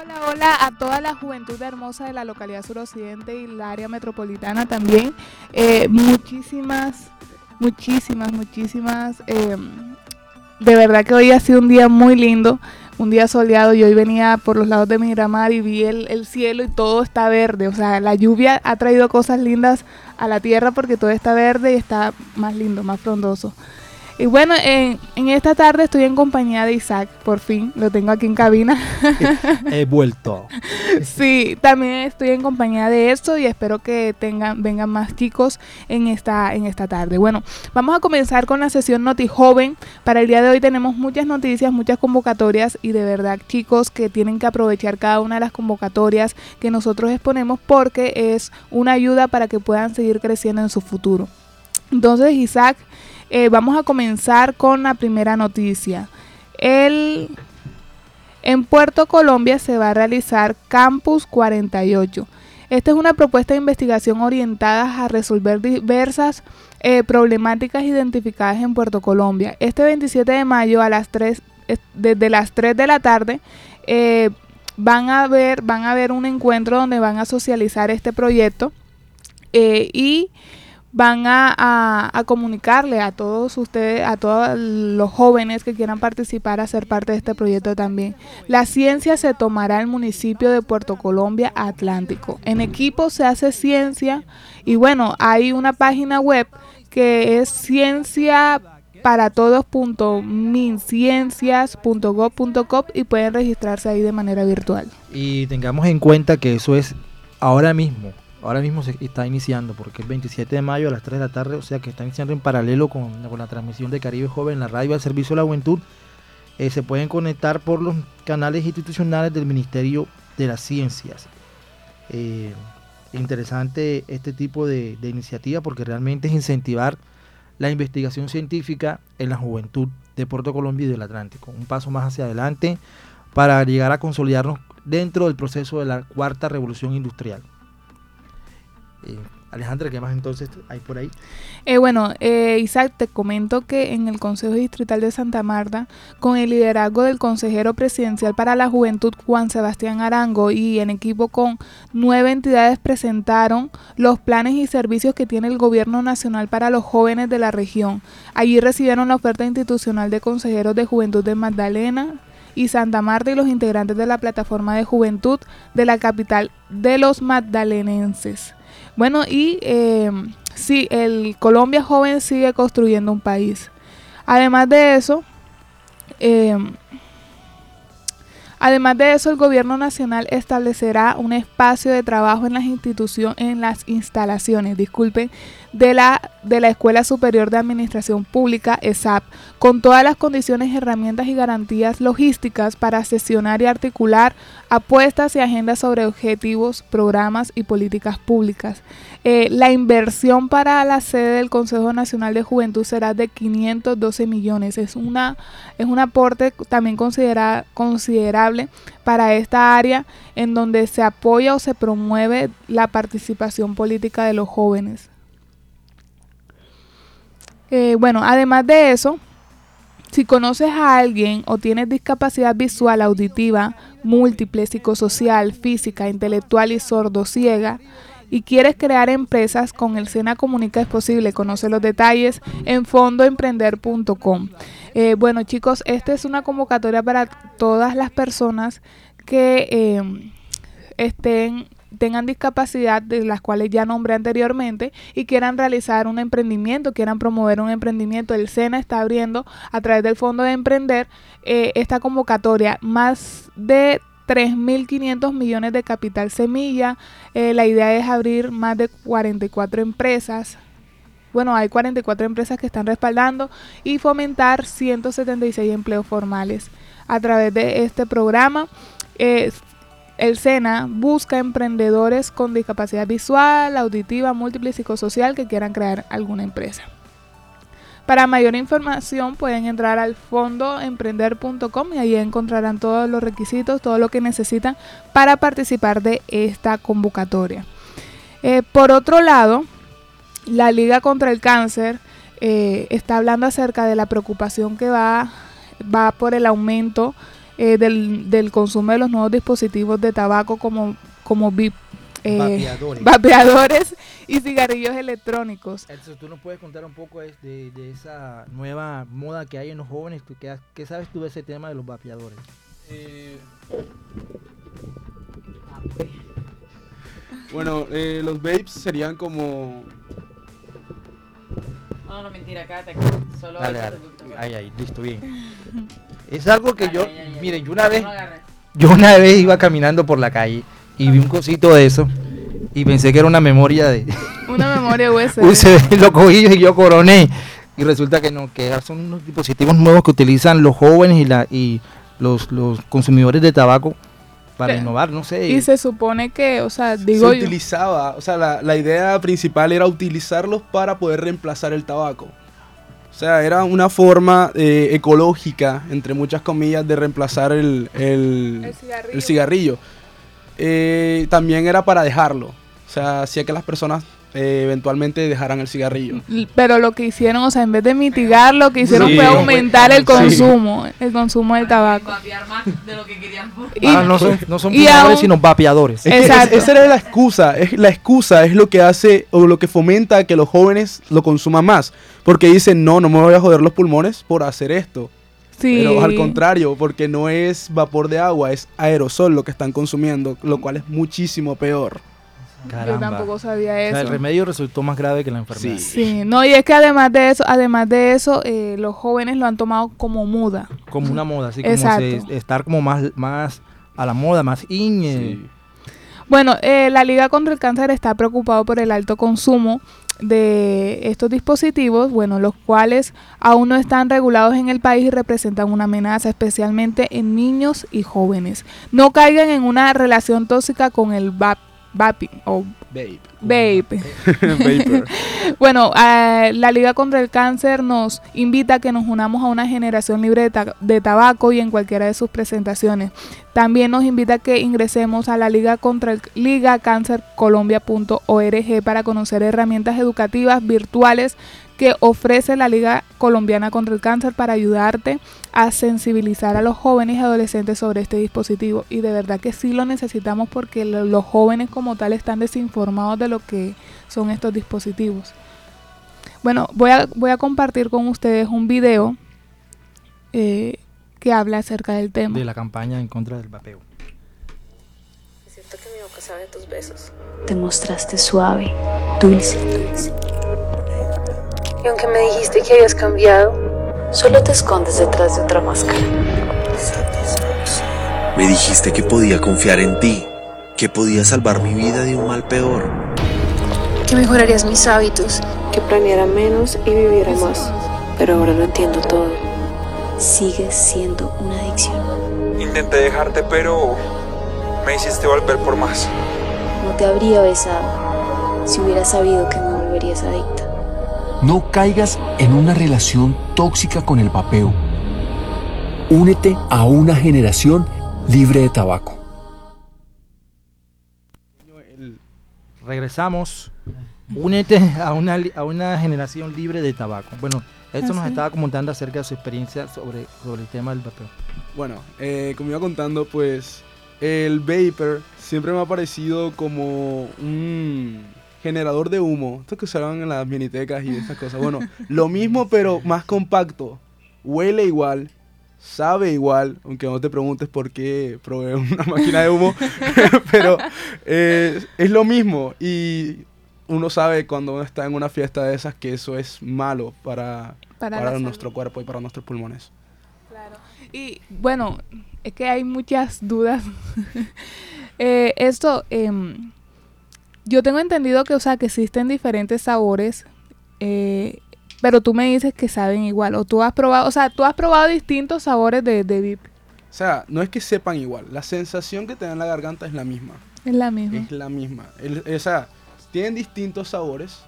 hola, hola a toda la juventud hermosa de la localidad suroccidente y la área metropolitana también. Eh, muchísimas, muchísimas, muchísimas. Eh, de verdad que hoy ha sido un día muy lindo, un día soleado. Yo hoy venía por los lados de Miramar y vi el, el cielo y todo está verde. O sea, la lluvia ha traído cosas lindas a la tierra porque todo está verde y está más lindo, más frondoso. Y bueno, en, en, esta tarde estoy en compañía de Isaac, por fin, lo tengo aquí en cabina. He vuelto. sí, también estoy en compañía de esto y espero que tengan, vengan más chicos en esta, en esta tarde. Bueno, vamos a comenzar con la sesión Noti Joven. Para el día de hoy tenemos muchas noticias, muchas convocatorias y de verdad chicos que tienen que aprovechar cada una de las convocatorias que nosotros exponemos porque es una ayuda para que puedan seguir creciendo en su futuro. Entonces, Isaac, eh, vamos a comenzar con la primera noticia. El, en Puerto Colombia se va a realizar Campus 48. Esta es una propuesta de investigación orientada a resolver diversas eh, problemáticas identificadas en Puerto Colombia. Este 27 de mayo a las 3, desde las 3 de la tarde, eh, van, a ver, van a ver un encuentro donde van a socializar este proyecto y van a, comunicarle a todos ustedes, a todos los jóvenes que quieran participar a ser parte de este proyecto también. La ciencia se tomará el municipio de Puerto Colombia Atlántico. En equipo se hace ciencia y bueno, hay una página web que es ciencia para todos.minciencias.gov.co y pueden registrarse ahí de manera virtual. Y tengamos en cuenta que eso es ahora mismo, ahora mismo se está iniciando porque es 27 de mayo a las 3 de la tarde, o sea que está iniciando en paralelo con, con la transmisión de Caribe Joven, la radio al servicio de la juventud. Eh, se pueden conectar por los canales institucionales del Ministerio de las Ciencias. Eh, interesante este tipo de, de iniciativa porque realmente es incentivar la investigación científica en la juventud de Puerto Colombia y del Atlántico. Un paso más hacia adelante para llegar a consolidarnos dentro del proceso de la cuarta revolución industrial. Eh, Alejandra, ¿qué más entonces hay por ahí? Eh, bueno, eh, Isaac, te comento que en el Consejo Distrital de Santa Marta, con el liderazgo del consejero presidencial para la juventud Juan Sebastián Arango y en equipo con nueve entidades presentaron los planes y servicios que tiene el gobierno nacional para los jóvenes de la región. Allí recibieron la oferta institucional de consejeros de juventud de Magdalena, y Santa Marta y los integrantes de la plataforma de juventud de la capital de los magdalenenses. Bueno, y eh, sí, el Colombia joven sigue construyendo un país. Además de eso, eh, además de eso, el gobierno nacional establecerá un espacio de trabajo en las instituciones, en las instalaciones, disculpen, de la, de la Escuela Superior de Administración Pública, ESAP, con todas las condiciones, herramientas y garantías logísticas para sesionar y articular apuestas y agendas sobre objetivos, programas y políticas públicas. Eh, la inversión para la sede del Consejo Nacional de Juventud será de 512 millones. Es, una, es un aporte también considera, considerable para esta área en donde se apoya o se promueve la participación política de los jóvenes. Eh, bueno, además de eso, si conoces a alguien o tienes discapacidad visual, auditiva, múltiple, psicosocial, física, intelectual y sordo-ciega, y quieres crear empresas con el Sena Comunica es posible. Conoce los detalles en fondoemprender.com. Eh, bueno chicos, esta es una convocatoria para todas las personas que eh, estén tengan discapacidad de las cuales ya nombré anteriormente y quieran realizar un emprendimiento, quieran promover un emprendimiento, el SENA está abriendo a través del Fondo de Emprender eh, esta convocatoria. Más de 3.500 millones de capital semilla. Eh, la idea es abrir más de 44 empresas. Bueno, hay 44 empresas que están respaldando y fomentar 176 empleos formales a través de este programa. Eh, el SENA busca emprendedores con discapacidad visual, auditiva, múltiple y psicosocial que quieran crear alguna empresa. Para mayor información pueden entrar al fondoemprender.com y ahí encontrarán todos los requisitos, todo lo que necesitan para participar de esta convocatoria. Eh, por otro lado, la Liga contra el Cáncer eh, está hablando acerca de la preocupación que va, va por el aumento eh, del, del consumo de los nuevos dispositivos de tabaco como, como vi- eh, Vapeadores. vapeadores y cigarrillos electrónicos. Entonces, tú nos puedes contar un poco de, de- de esa nueva moda que hay en los jóvenes. ¿Tú ¿Qué, sabes tú de ese tema de los vapeadores? Eh, bueno, eh, los vapes serían como... No, no, mentira, aquí. Solo Dale, dale. Ahí, ahí, listo, bien. Es algo que yo, miren, yo una vez, yo una vez iba caminando por la calle y vi un cosito de eso y pensé que era una memoria de Una memoria USB. USB, lo cogí y yo coroné. Y resulta que no, que son unos dispositivos nuevos que utilizan los jóvenes y, la, y los, los consumidores de tabaco para innovar, no sé. Y se supone que, o sea, digo se yo, utilizaba, o sea, la, la idea principal era utilizarlos para poder reemplazar el tabaco. O sea, era una forma eh, ecológica, entre muchas comillas, de reemplazar el, el, el cigarrillo. el cigarrillo. Eh, también era para dejarlo. O sea, hacía que las personas eh, eventualmente dejaran el cigarrillo. Pero lo que hicieron, o sea, en vez de mitigar, lo que hicieron Sí. fue aumentar el Sí. consumo, el consumo del tabaco. Vapear más de lo que querían. Y- Ah, no son, no son y aún- sino vapeadores. Es que Exacto. es- esa era la excusa. Es, la excusa es lo que hace o lo que fomenta que los jóvenes lo consuman más. Porque dicen, no, no me voy a joder los pulmones por hacer esto. Sí. Pero al contrario, porque no es vapor de agua, es aerosol lo que están consumiendo, lo cual es muchísimo peor. Yo tampoco sabía O sea, eso. el remedio resultó más grave que la enfermedad. Sí. Sí, no, y es que además de eso, además de eso, eh, los jóvenes lo han tomado como muda. Como una moda, así como se- estar como más, más a la moda, más in. Sí. Bueno, eh, la Liga contra el Cáncer está preocupado por el alto consumo de estos dispositivos, bueno, los cuales aún no están regulados en el país y representan una amenaza, especialmente en niños y jóvenes. No caigan en una relación tóxica con el vap- vaping o oh. Vape. Vape. Bueno, eh, la Liga contra el Cáncer nos invita a que nos unamos a una generación libre de, ta- de tabaco y en cualquiera de sus presentaciones. También nos invita a que ingresemos a la Liga contra el ligacáncercolombia.org para conocer herramientas educativas virtuales que ofrece la Liga Colombiana contra el Cáncer para ayudarte a sensibilizar a los jóvenes y adolescentes sobre este dispositivo. Y de verdad que sí lo necesitamos porque lo- los jóvenes como tal están desinformados de lo que son estos dispositivos. Bueno, voy a, voy a compartir con ustedes un video eh, que habla acerca del tema. de la campaña en contra del vapeo. Siento que mi boca sabe tus besos. Te mostraste suave, dulce. Y aunque me dijiste que habías cambiado, Solo te escondes detrás de otra máscara. Me dijiste que podía confiar en ti, que podía salvar mi vida de un mal peor. Que mejorarías mis hábitos, que planeara menos y viviera más. Pero ahora lo entiendo todo. Sigues siendo una adicción. Intenté dejarte, pero me hiciste volver por más. No te habría besado si hubiera sabido que me volverías adicta. No caigas en una relación tóxica con el vapeo. Únete a una generación libre de tabaco. El- Regresamos. Únete a una, a una generación libre de tabaco. Bueno, esto nos Así. estaba comentando acerca de su experiencia sobre, sobre el tema del vapeo. Bueno, eh, como iba contando, pues el vapor siempre me ha parecido como un generador de humo. Esto que usaban en las minitecas y esas cosas. Bueno, lo mismo pero más compacto. Huele igual, sabe igual, aunque no te preguntes por qué probé una máquina de humo, pero eh, es lo mismo y uno sabe cuando uno está en una fiesta de esas que eso es malo para, Para nuestro salud. cuerpo y para nuestros pulmones. Claro. Y bueno, es que hay muchas dudas. Eh, esto, em, yo tengo entendido que, o sea, que existen diferentes sabores, eh, pero tú me dices que saben igual. O tú has probado, o sea, tú has probado distintos sabores de, de VIP. O sea, no es que sepan igual, la sensación que te da en la garganta es la misma. Es la misma. Es la misma. El- o sea, tienen distintos sabores,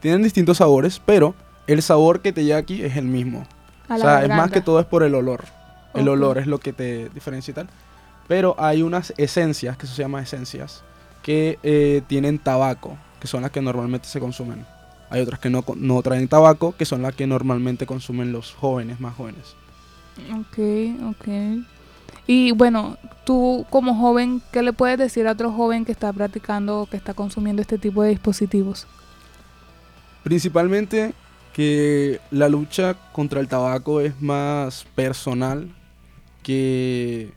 tienen distintos sabores, pero el sabor que te llega aquí es el mismo. a O sea, es más que todo es por el olor. El olor es lo que te diferencia y tal. Pero hay unas esencias, que eso se llama esencias, que eh, tienen tabaco, que son las que normalmente se consumen. Hay otras que no, no traen tabaco, que son las que normalmente consumen los jóvenes, más jóvenes. Ok, ok. Y bueno, tú como joven, ¿qué le puedes decir a otro joven que está practicando o que está consumiendo este tipo de dispositivos? Principalmente que la lucha contra el tabaco es más personal que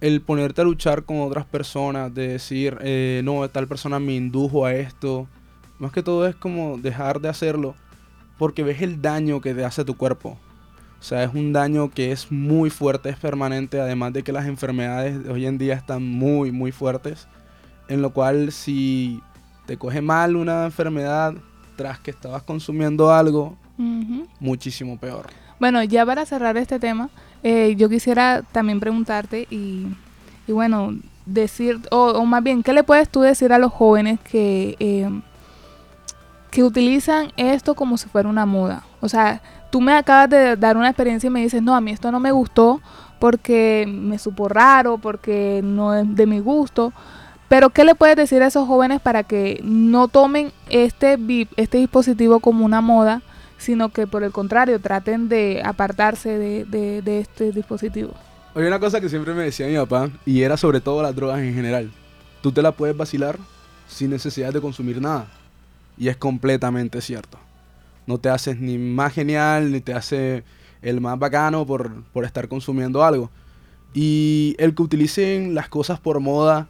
el ponerte a luchar con otras personas, de decir, eh, no, tal persona me indujo a esto. Más que todo es como dejar de hacerlo porque ves el daño que te hace tu cuerpo. O sea, es un daño que es muy fuerte, es permanente, además de que las enfermedades de hoy en día están muy, muy fuertes. En lo cual si te coge mal una enfermedad tras que estabas consumiendo algo, muchísimo peor. Bueno, ya para cerrar este tema, eh, yo quisiera también preguntarte y, y bueno, decir, o, o más bien, ¿qué le puedes tú decir a los jóvenes que, eh, que utilizan esto como si fuera una moda? O sea, tú me acabas de dar una experiencia y me dices, no, a mí esto no me gustó porque me supo raro, porque no es de mi gusto. Pero ¿qué le puedes decir a esos jóvenes para que no tomen este, este dispositivo como una moda, sino que por el contrario traten de apartarse de, de- de este dispositivo? Hay una cosa que siempre me decía mi papá, y era sobre todo las drogas en general. Tú te la puedes vacilar sin necesidad de consumir nada. Y es completamente cierto. No te haces ni más genial, ni te hace el más bacano por, por estar consumiendo algo. Y el que utilicen las cosas por moda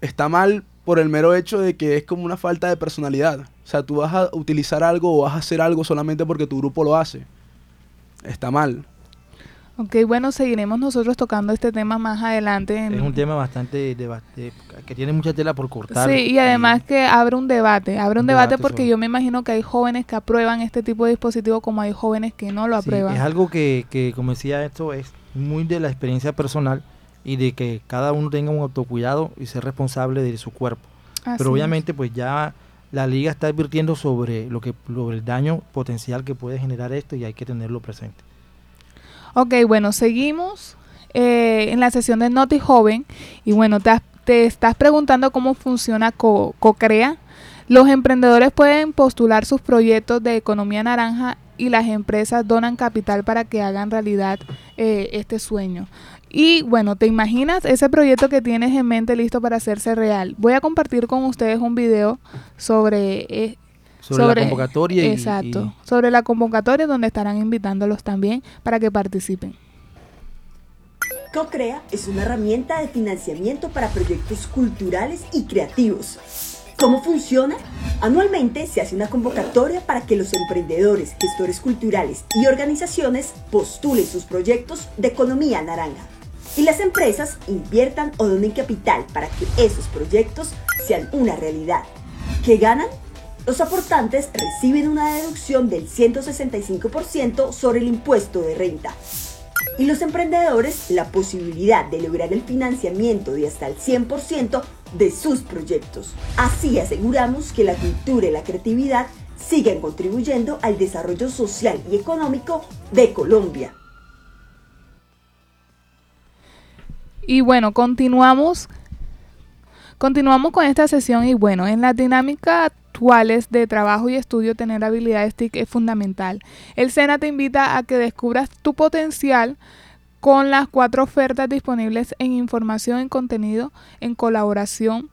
está mal por el mero hecho de que es como una falta de personalidad. O sea, tú vas a utilizar algo o vas a hacer algo solamente porque tu grupo lo hace. Está mal. Ok, bueno, seguiremos nosotros tocando este tema más adelante. en- Es un tema bastante de- que tiene mucha tela por cortar. Sí, y además que abre un debate, abre un, Un debate, debate porque sobre- yo me imagino que hay jóvenes que aprueban este tipo de dispositivo como hay jóvenes que no lo Sí, aprueban. es algo que, que, como decía esto, es muy de la experiencia personal y de que cada uno tenga un autocuidado y ser responsable de su cuerpo. Así Pero es. obviamente pues ya la liga está advirtiendo sobre lo que sobre el daño potencial que puede generar esto y hay que tenerlo presente. Ok, bueno, seguimos eh, en la sesión de Noti Joven. Y bueno, te, te estás preguntando cómo funciona Co- CoCrea. Los emprendedores pueden postular sus proyectos de economía naranja y las empresas donan capital para que hagan realidad eh, este sueño. Y bueno, ¿te imaginas ese proyecto que tienes en mente listo para hacerse real? Voy a compartir con ustedes un video sobre Sobre, la convocatoria y- Exacto, sobre la convocatoria donde estarán invitándolos también para que participen. CoCrea es una herramienta de financiamiento para proyectos culturales y creativos. ¿Cómo funciona? Anualmente se hace una convocatoria para que los emprendedores, gestores culturales y organizaciones postulen sus proyectos de economía naranja. Y las empresas inviertan o donen capital para que esos proyectos sean una realidad. ¿Qué ganan? Los aportantes reciben una deducción del 165% sobre el impuesto de renta y los emprendedores la posibilidad de lograr el financiamiento de hasta el 100% de sus proyectos. Así aseguramos que la cultura y la creatividad sigan contribuyendo al desarrollo social y económico de Colombia. Y bueno, continuamos. Continuamos con esta sesión y bueno, en las dinámicas de trabajo y estudio tener habilidades TIC es fundamental. El SENA te invita a que descubras tu potencial con las cuatro ofertas disponibles en información en contenido, en colaboración,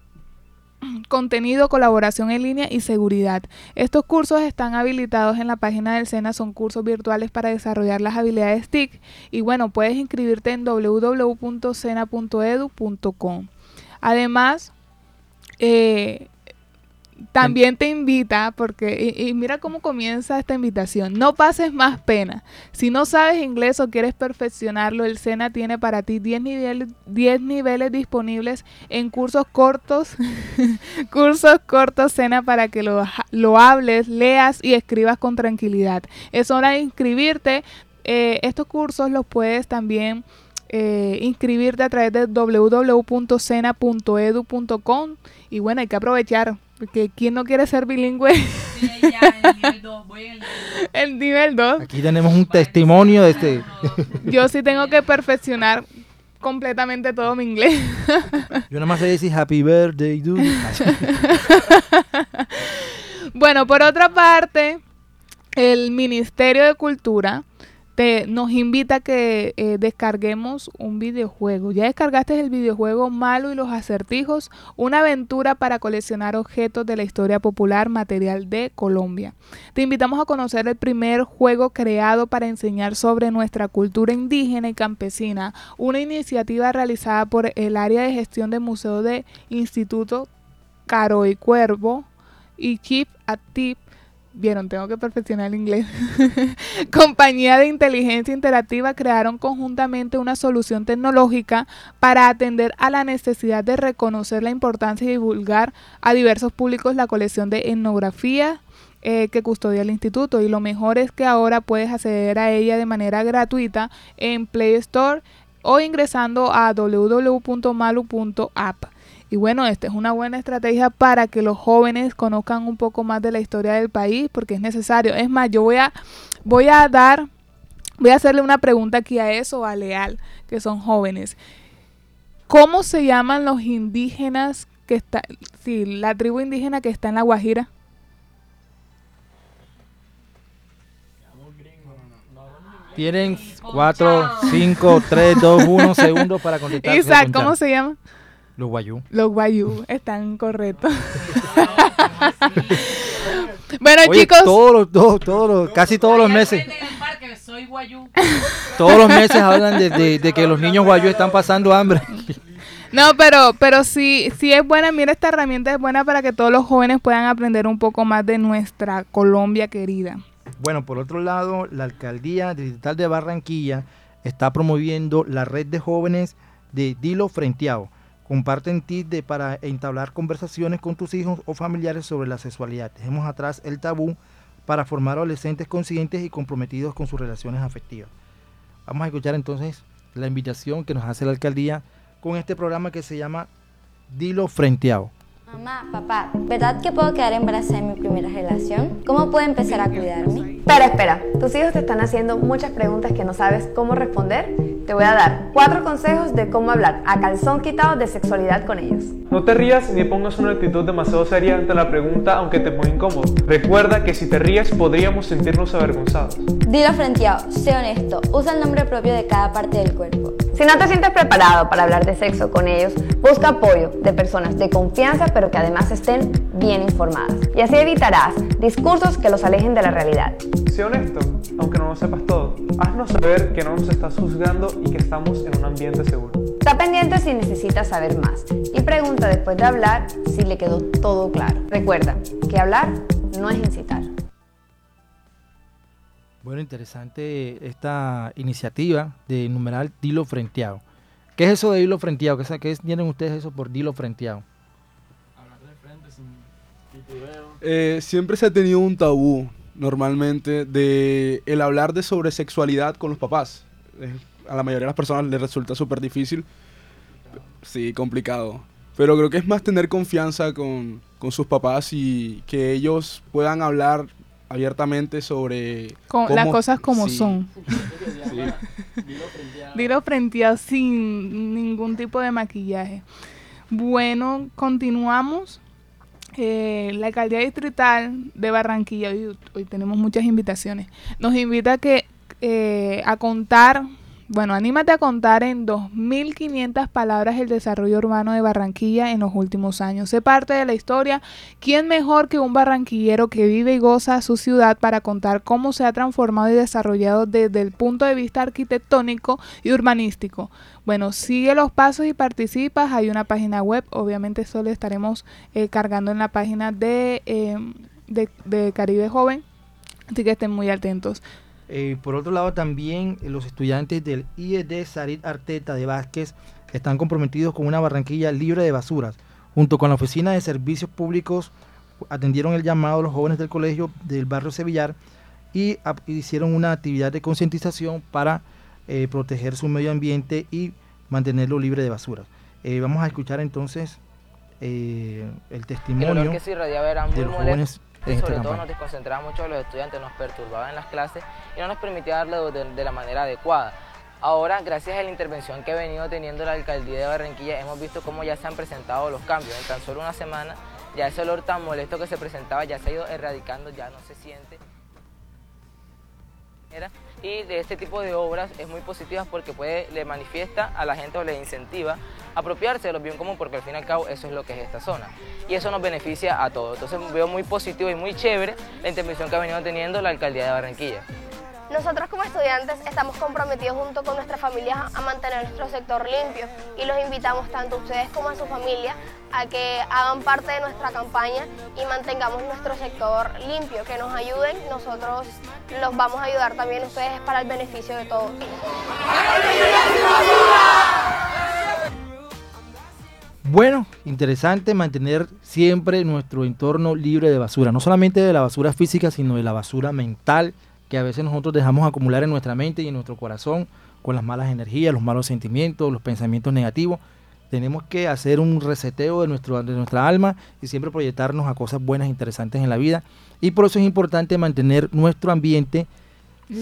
contenido, colaboración en línea y seguridad. Estos cursos están habilitados en la página del SENA, son cursos virtuales para desarrollar las habilidades TIC y bueno, puedes inscribirte en www.sena.edu.com. Además, eh, también te invita, porque, y, mira cómo comienza esta invitación, no pases más pena. Si no sabes inglés o quieres perfeccionarlo, el SENA tiene para ti 10 niveles, 10 niveles disponibles en cursos cortos, cursos cortos SENA para que lo, lo hables, leas y escribas con tranquilidad. Es hora de inscribirte. Eh, estos cursos los puedes también eh, inscribirte a través de www.cena.edu.com y bueno, hay que aprovechar, porque ¿quién no quiere ser bilingüe? Sí, ya, en el nivel 2, voy en el nivel 2. el nivel 2. Aquí tenemos un testimonio de este. Yo sí tengo que perfeccionar completamente todo mi inglés. Yo nada más sé decir happy birthday, dude. Bueno, por otra parte, el Ministerio de Cultura te, nos invita a que eh, descarguemos un videojuego. Ya descargaste el videojuego Malo y los acertijos, una aventura para coleccionar objetos de la historia popular material de Colombia. Te invitamos a conocer el primer juego creado para enseñar sobre nuestra cultura indígena y campesina, una iniciativa realizada por el área de gestión de museo de Instituto Caro y Cuervo y Keep a Tip Vieron, tengo que perfeccionar el inglés. Compañía de inteligencia interactiva crearon conjuntamente una solución tecnológica para atender a la necesidad de reconocer la importancia y divulgar a diversos públicos la colección de etnografía eh, que custodia el instituto. Y lo mejor es que ahora puedes acceder a ella de manera gratuita en Play Store o ingresando a www.malu.app. Y bueno, esta es una buena estrategia para que los jóvenes conozcan un poco más de la historia del país, porque es necesario. Es más, yo voy a, voy a dar, voy a hacerle una pregunta aquí a eso, a Leal, que son jóvenes. ¿Cómo se llaman los indígenas que está, sí, la tribu indígena que está en la Guajira? Tienen 4, 5, 3, 2, 1 segundos para contestar. Isaac, ¿cómo se llama? Los guayú. Los guayú están correctos. bueno, Oye, chicos. Todos los, todos, todos los, casi todos los meses. Soy guayú. Todos los meses hablan de, de, de que los niños guayú están pasando hambre. No, pero, pero sí, sí es buena, mira, esta herramienta es buena para que todos los jóvenes puedan aprender un poco más de nuestra Colombia querida. Bueno, por otro lado, la alcaldía digital de Barranquilla está promoviendo la red de jóvenes de Dilo Frenteado. Comparten tips para entablar conversaciones con tus hijos o familiares sobre la sexualidad. Dejemos atrás el tabú para formar adolescentes conscientes y comprometidos con sus relaciones afectivas. Vamos a escuchar entonces la invitación que nos hace la alcaldía con este programa que se llama Dilo Frenteado. Mamá, papá, ¿verdad que puedo quedar embarazada en mi primera relación? ¿Cómo puedo empezar a cuidarme? Espera, espera. Tus hijos te están haciendo muchas preguntas que no sabes cómo responder. Te voy a dar cuatro consejos de cómo hablar a calzón quitado de sexualidad con ellos. No te rías ni pongas una actitud demasiado seria ante la pregunta aunque te ponga incómodo. Recuerda que si te ríes podríamos sentirnos avergonzados. Dilo frenteado, sé honesto, usa el nombre propio de cada parte del cuerpo. Si no te sientes preparado para hablar de sexo con ellos, busca apoyo de personas de confianza pero que además estén bien informadas. Y así evitarás discursos que los alejen de la realidad. Sé honesto, aunque no lo sepas todo. Haznos saber que no nos estás juzgando y que estamos en un ambiente seguro. Está pendiente si necesitas saber más y pregunta después de hablar si le quedó todo claro. Recuerda que hablar no es incitar. Bueno, interesante esta iniciativa de numeral Dilo Frenteado. ¿Qué es eso de Dilo Frenteado? ¿Qué, ¿Qué tienen ustedes eso por Dilo Frenteado? Eh, siempre se ha tenido un tabú, normalmente, de el hablar de sobre sexualidad con los papás. Eh, a la mayoría de las personas les resulta súper difícil. Sí, complicado. Pero creo que es más tener confianza con, con sus papás y que ellos puedan hablar abiertamente sobre Con cómo- las cosas como sí. son. Sí. Dilo frenteado sin ningún tipo de maquillaje. Bueno, continuamos. Eh, la alcaldía distrital de Barranquilla, hoy, hoy tenemos muchas invitaciones, nos invita a que eh, a contar, bueno, anímate a contar en 2.500 palabras el desarrollo urbano de Barranquilla en los últimos años. Sé parte de la historia. ¿Quién mejor que un barranquillero que vive y goza su ciudad para contar cómo se ha transformado y desarrollado desde el punto de vista arquitectónico y urbanístico? Bueno, sigue los pasos y participas. Hay una página web. Obviamente eso lo estaremos eh, cargando en la página de, eh, de, de Caribe Joven. Así que estén muy atentos. Eh, por otro lado, también eh, los estudiantes del IED Sarit Arteta de Vázquez están comprometidos con una Barranquilla libre de basuras. Junto con la Oficina de Servicios Públicos, atendieron el llamado a los jóvenes del colegio del barrio Sevillar y hicieron una actividad de concientización para eh, proteger su medio ambiente y mantenerlo libre de basuras. Eh, vamos a escuchar entonces eh, el testimonio que de los jóvenes sobre todo campaña. nos desconcentraba mucho a los estudiantes, nos perturbaba en las clases y no nos permitía darle de, de la manera adecuada. Ahora, gracias a la intervención que ha venido teniendo la alcaldía de Barranquilla, hemos visto cómo ya se han presentado los cambios. En tan solo una semana, ya ese olor tan molesto que se presentaba ya se ha ido erradicando, ya no se siente. Y de este tipo de obras es muy positiva porque puede, le manifiesta a la gente o le incentiva a apropiarse de los bien común porque al fin y al cabo eso es lo que es esta zona. Y eso nos beneficia a todos. Entonces veo muy positivo y muy chévere la intervención que ha venido teniendo la alcaldía de Barranquilla. Nosotros como estudiantes estamos comprometidos junto con nuestras familias a mantener nuestro sector limpio y los invitamos tanto a ustedes como a su familia a que hagan parte de nuestra campaña y mantengamos nuestro sector limpio, que nos ayuden, nosotros los vamos a ayudar también ustedes para el beneficio de todos. Bueno, interesante mantener siempre nuestro entorno libre de basura, no solamente de la basura física, sino de la basura mental que a veces nosotros dejamos acumular en nuestra mente y en nuestro corazón con las malas energías, los malos sentimientos, los pensamientos negativos. Tenemos que hacer un reseteo de, nuestro, de nuestra alma y siempre proyectarnos a cosas buenas e interesantes en la vida. Y por eso es importante mantener nuestro ambiente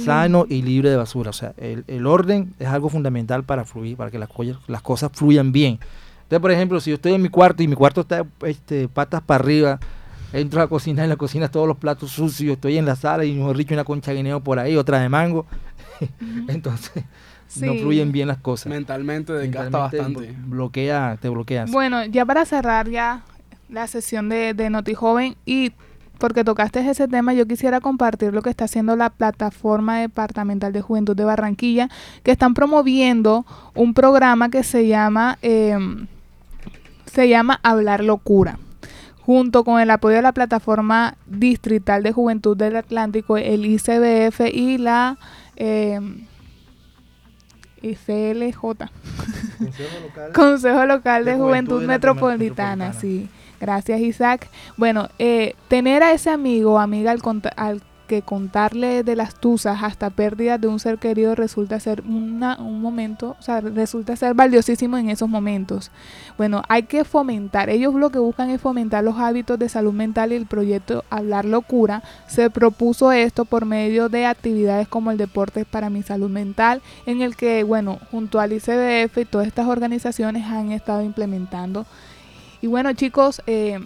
sano y libre de basura. O sea, el, el orden es algo fundamental para fluir, para que las, las cosas fluyan bien. Entonces, por ejemplo, si yo estoy en mi cuarto y mi cuarto está este, patas para arriba, entro a la cocina y en la cocina todos los platos sucios, estoy en la sala y mejor dicho una concha de guineo por ahí, otra de mango, entonces no fluyen bien las cosas. Mentalmente desgasta bastante. Bloquea, te bloqueas. Bueno, ya para cerrar ya la sesión de, de Noti Joven y porque tocaste ese tema, yo quisiera compartir lo que está haciendo la plataforma departamental de juventud de Barranquilla, que están promoviendo un programa que se llama em, se llama Hablar Locura. Junto con el apoyo de la plataforma distrital de juventud del Atlántico, el ICBF y la em, ICLJ. Consejo Local de, Juventud, Metropolitana, sí. Gracias, Isaac. Bueno, eh, tener a ese amigo o amiga al, al que contarle de las tusas hasta pérdidas de un ser querido resulta ser un momento, o sea, resulta ser valiosísimo en esos momentos. Bueno, hay que fomentar, ellos lo que buscan es fomentar los hábitos de salud mental y el proyecto Hablar Locura se propuso esto por medio de actividades como el Deporte para mi Salud Mental, en el que, bueno, junto al ICBF y todas estas organizaciones han estado implementando. Y bueno, chicos, eh,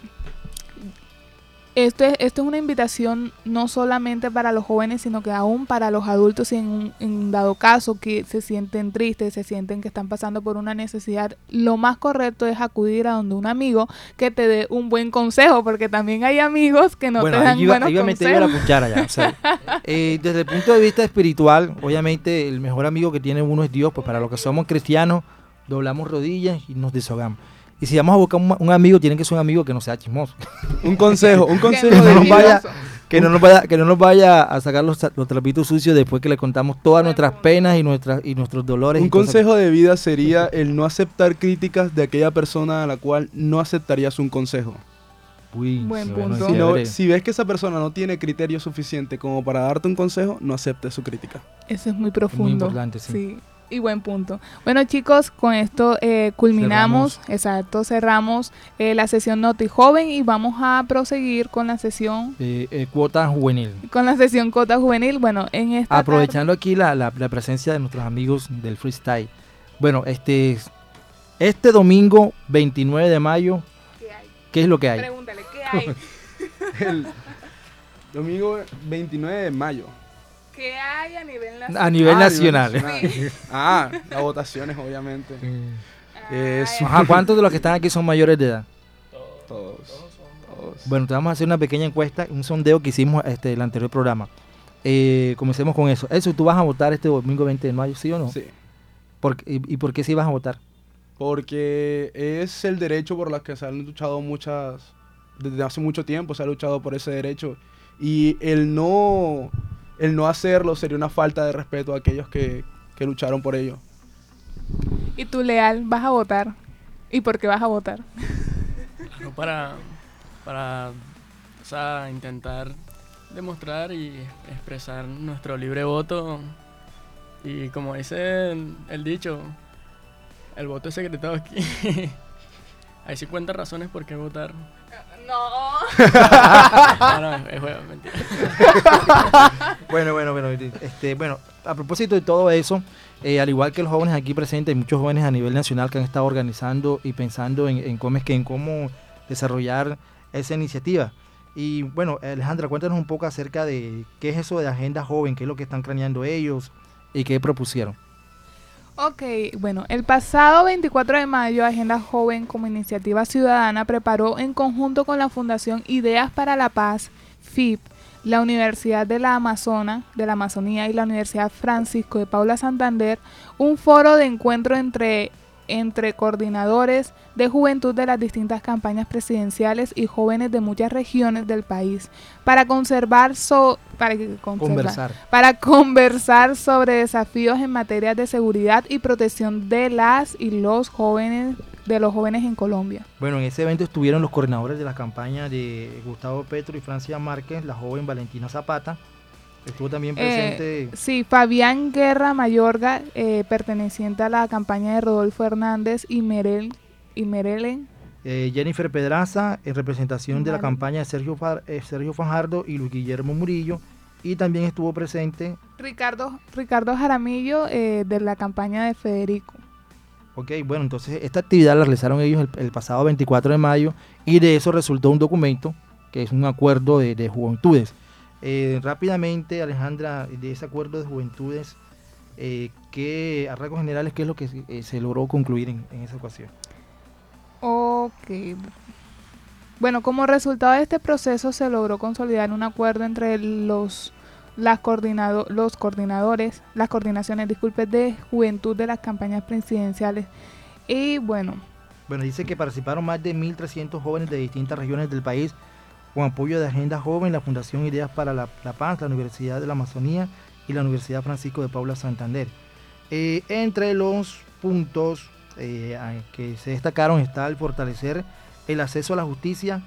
esto es, esto es una invitación no solamente para los jóvenes, sino que aún para los adultos y en, un- en dado caso que se sienten tristes, se sienten que están pasando por una necesidad, lo más correcto es acudir a donde un amigo que te dé un buen consejo, porque también hay amigos que no bueno, te dan iba, buenos iba a meter yo la consejos. cuchara ya. o sea, eh, desde el punto de vista espiritual, obviamente el mejor amigo que tiene uno es Dios, pues para los que somos cristianos, doblamos rodillas y nos desahogamos. Y si vamos a buscar un, un amigo, tiene que ser un amigo que no sea chismoso. Un consejo, un consejo que, no de nos vaya, que, no nos vaya, que no nos vaya a sacar los, los trapitos sucios después que le contamos todas nuestras penas y, nuestras, y nuestros dolores. Un cosas. consejo de vida sería el no aceptar críticas de aquella persona a la cual no aceptarías un consejo. Uy, Buen punto. Si, no- chévere. si ves que esa persona no tiene criterio suficiente como para darte un consejo, no aceptes su crítica. Eso es muy profundo. importante, sí. Y buen punto. Bueno, chicos, con esto eh, culminamos, exacto, cerramos eh, la sesión Noti Joven y vamos a proseguir con la sesión Eh, eh, cuota juvenil. con la sesión Cota Juvenil. Bueno, en esta Aprovechando aquí la, la- la presencia de nuestros amigos del freestyle. Bueno, este, este domingo 29 de mayo, ¿qué es lo que hay? Pregúntale, ¿qué hay? El domingo 29 de mayo. ¿Qué hay a nivel nacional? A nivel Ah, nacional. nacional. Ah, las votaciones, obviamente. Eso. Ajá, ¿Cuántos de los que están aquí son mayores de edad? Todos. todos. Bueno, te vamos a hacer una pequeña encuesta, un sondeo que hicimos este el anterior programa. Eh, comencemos con eso. Eso, ¿tú vas a votar este domingo 20 de mayo, sí o no? Sí. ¿Por qué- y, y por qué sí vas a votar? Porque es el derecho por el que se han luchado muchas, desde hace mucho tiempo se ha luchado por ese derecho. Y el no, el no hacerlo sería una falta de respeto a aquellos que, que lucharon por ello. ¿Y tú, Leal, vas a votar? ¿Y por qué vas a votar? No para, para o sea, intentar demostrar y expresar nuestro libre voto. Y como dice el, el dicho, el voto es secretado aquí. Hay 50 razones por qué votar. No. no, no, es juego, mentira. bueno, bueno, bueno, este, bueno, a propósito de todo eso, eh, al igual que los jóvenes aquí presentes, hay muchos jóvenes a nivel nacional que han estado organizando y pensando en, en cómo es que en cómo desarrollar esa iniciativa. Y bueno, Alejandra, cuéntanos un poco acerca de qué es eso de Agenda Joven, qué es lo que están craneando ellos y qué propusieron. Ok, bueno, el pasado 24 de mayo, Agenda Joven como iniciativa ciudadana preparó en conjunto con la Fundación Ideas para la Paz, FIP, la Universidad de la Amazona, de la Amazonía y la Universidad Francisco de Paula Santander, un foro de encuentro entre entre coordinadores de juventud de las distintas campañas presidenciales y jóvenes de muchas regiones del país para conservar para, conversar. para conversar sobre desafíos en materia de seguridad y protección de las y los jóvenes de los jóvenes en Colombia. Bueno, en ese evento estuvieron los coordinadores de la campaña de Gustavo Petro y Francia Márquez, la joven Valentina Zapata, Estuvo también presente. Eh, sí, Fabián Guerra Mayorga, eh, perteneciente a la campaña de Rodolfo Hernández y Merel y Merelen. Eh, Jennifer Pedraza, en representación de la campaña de Sergio, Sergio Fajardo y Luis Guillermo Murillo. Y también estuvo presente Ricardo, Ricardo Jaramillo de la campaña de Federico. Ok, bueno, entonces esta actividad la realizaron ellos el, pasado 24 de mayo y de eso resultó un documento que es un acuerdo de, de juventudes eh, rápidamente, Alejandra, de ese acuerdo de juventudes, eh, ¿qué, a rasgos generales, qué es lo que se, eh, logró concluir en, esa ocasión? Ok. Bueno, como resultado de este proceso se logró consolidar un acuerdo entre los, las coordinado, los coordinadores, las coordinaciones, disculpe, de juventud de las campañas presidenciales. Y bueno. Bueno, dice que participaron más de 1.300 jóvenes de distintas regiones del país con apoyo de Agenda Joven, la Fundación Ideas para la, Paz, la Universidad de la Amazonía y la Universidad Francisco de Paula Santander. Eh, entre los puntos eh, que se destacaron está el fortalecer el acceso a la justicia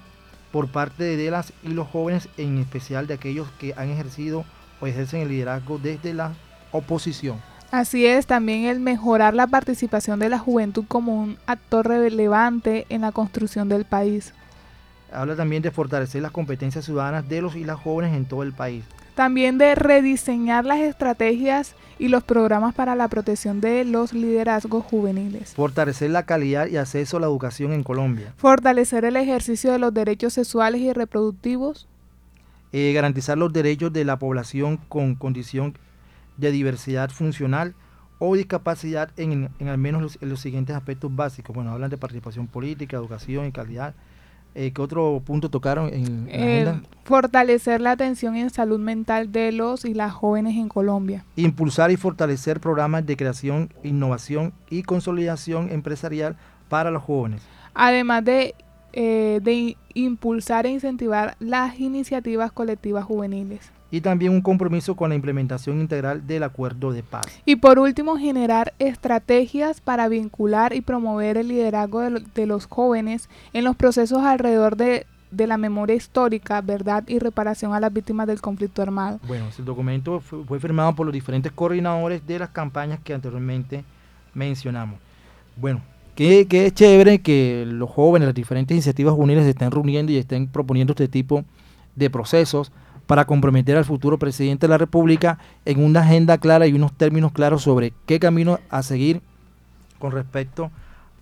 por parte de las y los jóvenes, en especial de aquellos que han ejercido o ejercen el liderazgo desde la oposición. Así es, también el mejorar la participación de la juventud como un actor relevante en la construcción del país. Habla también de fortalecer las competencias ciudadanas de los y las jóvenes en todo el país. También de rediseñar las estrategias y los programas para la protección de los liderazgos juveniles. Fortalecer la calidad y acceso a la educación en Colombia. Fortalecer el ejercicio de los derechos sexuales y reproductivos. Eh, garantizar los derechos de la población con condición de diversidad funcional o discapacidad en, al menos los, en los siguientes aspectos básicos. Bueno, hablan de participación política, educación y calidad eh, ¿Qué otro punto tocaron en, la eh, agenda? Fortalecer la atención en salud mental de los y las jóvenes en Colombia. Impulsar y fortalecer programas de creación, innovación y consolidación empresarial para los jóvenes. Además de, eh, de impulsar e incentivar las iniciativas colectivas juveniles y también un compromiso con la implementación integral del acuerdo de paz. Y por último, generar estrategias para vincular y promover el liderazgo de, los jóvenes en los procesos alrededor de, la memoria histórica, verdad y reparación a las víctimas del conflicto armado. Bueno, el documento fue, firmado por los diferentes coordinadores de las campañas que anteriormente mencionamos. Bueno, qué, qué chévere que los jóvenes, las diferentes iniciativas juveniles se estén reuniendo y estén proponiendo este tipo de procesos para comprometer al futuro presidente de la República en una agenda clara y unos términos claros sobre qué camino a seguir con respecto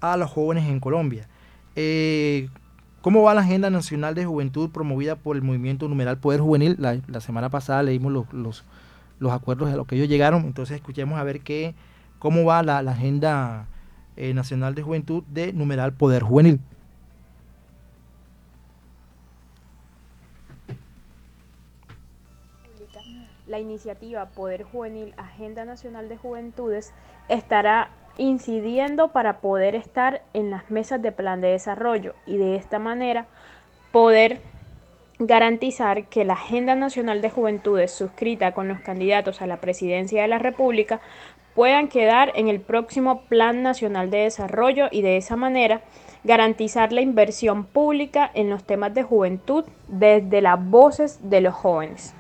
a los jóvenes en Colombia. Eh, ¿Cómo va la Agenda Nacional de Juventud promovida por el movimiento numeral Poder Juvenil? La, semana pasada leímos los, los, acuerdos a los que ellos llegaron, entonces escuchemos a ver qué, cómo va la, Agenda eh, Nacional de Juventud de numeral Poder Juvenil. La iniciativa Poder Juvenil Agenda Nacional de Juventudes estará incidiendo para poder estar en las mesas de plan de desarrollo y de esta manera poder garantizar que la Agenda Nacional de Juventudes suscrita con los candidatos a la presidencia de la República puedan quedar en el próximo Plan Nacional de Desarrollo y de esa manera garantizar la inversión pública en los temas de juventud desde las voces de los jóvenes.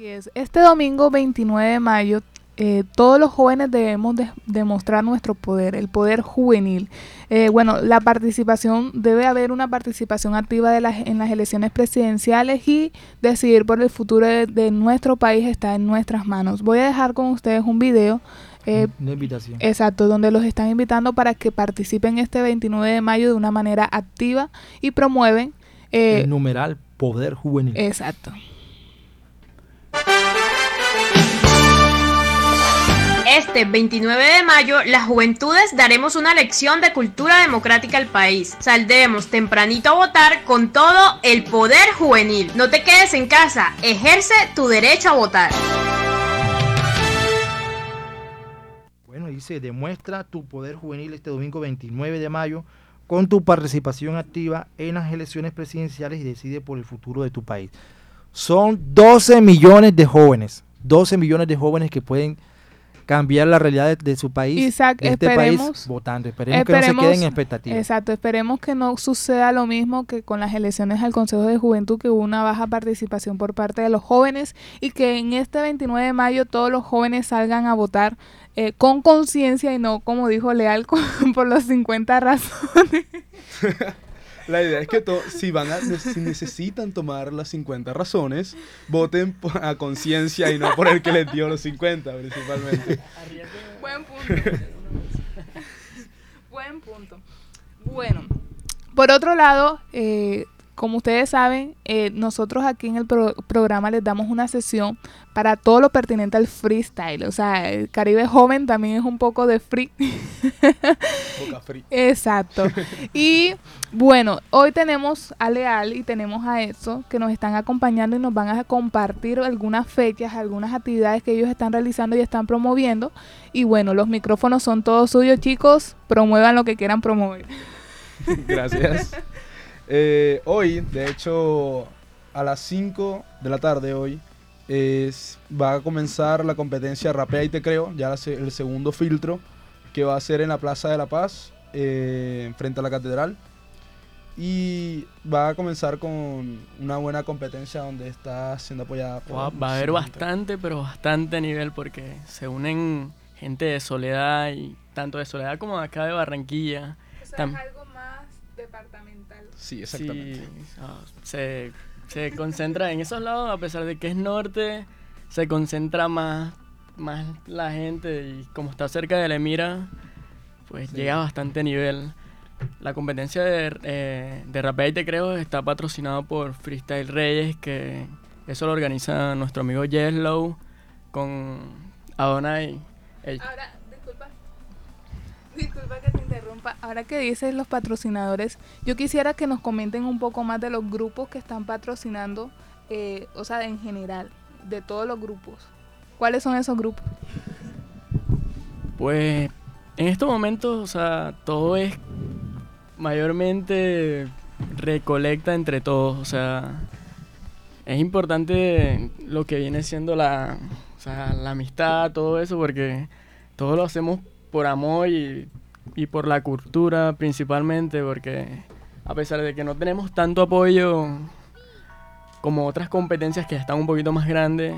Así es. Este domingo 29 de mayo eh, todos los jóvenes debemos demostrar nuestro poder, el poder juvenil. Eh, bueno, la participación, debe haber una participación activa de en las elecciones presidenciales y decidir por el futuro de, nuestro país está en nuestras manos. Voy a dejar con ustedes un video. Eh, una invitación. Exacto, donde los están invitando para que participen este 29 de mayo de una manera activa y promueven Eh, el numeral poder juvenil. Exacto. Este 29 de mayo, las juventudes daremos una lección de cultura democrática al país. Saldremos tempranito a votar con todo el poder juvenil. No te quedes en casa, ejerce tu derecho a votar. Bueno, dice, demuestra tu poder juvenil este domingo 29 de mayo con tu participación activa en las elecciones presidenciales y decide por el futuro de tu país. Son 12 millones de jóvenes, 12 millones de jóvenes que pueden cambiar la realidad de, de su país, Isaac, de este esperemos- país votando. Esperemos, que no se queden en expectativas. Exacto, esperemos que no suceda lo mismo que con las elecciones al Consejo de Juventud, que hubo una baja participación por parte de los jóvenes y que en este 29 de mayo todos los jóvenes salgan a votar eh, con conciencia y no, como dijo Leal, con- por los 50 razones. La idea es que si van a, si necesitan tomar las 50 razones, voten a conciencia y no por el que les dio los 50 principalmente. Buen punto. Buen punto. Bueno, por otro lado, eh, como ustedes saben, eh, nosotros aquí en el pro- programa les damos una sesión para todo lo pertinente al freestyle. O sea, el Caribe joven también es un poco de free. Boca free. Exacto. Y bueno, hoy tenemos a Leal y tenemos a Edson que nos están acompañando y nos van a compartir algunas fechas, algunas actividades que ellos están realizando y están promoviendo. Y bueno, los micrófonos son todos suyos, chicos. Promuevan lo que quieran promover. Gracias. Eh, hoy, de hecho, a las 5 de la tarde hoy, es, va a comenzar la competencia Rapea y Te Creo, ya el segundo filtro, que va a ser en la Plaza de la Paz, eh, frente a la Catedral. Y va a comenzar con una buena competencia donde está siendo apoyada por... Va, va a haber bastante, pero bastante nivel porque se unen gente de Soledad y tanto de Soledad como de acá de Barranquilla. Tam- algo más departamental. Sí, exactamente. Sí, ah, se, se concentra en esos lados, a pesar de que es norte, se concentra más, más la gente y como está cerca de la Emira, pues llega a bastante nivel. La competencia de, eh, de Rapea y Te Creo está patrocinado por Freestyle Reyes, que eso lo organiza nuestro amigo Yeslow con Adonai. Ey, Ahora, disculpa. Disculpa que Ahora que dices los patrocinadores, yo quisiera que nos comenten un poco más de los grupos que están patrocinando, eh, o sea, en general, de todos los grupos. ¿Cuáles son esos grupos? Pues en estos momentos, o sea, todo es mayormente recolecta entre todos, o sea, es importante lo que viene siendo la, o sea, la amistad, todo eso, porque todo lo hacemos por amor y, y por la cultura principalmente, porque a pesar de que no tenemos tanto apoyo como otras competencias que están un poquito más grandes,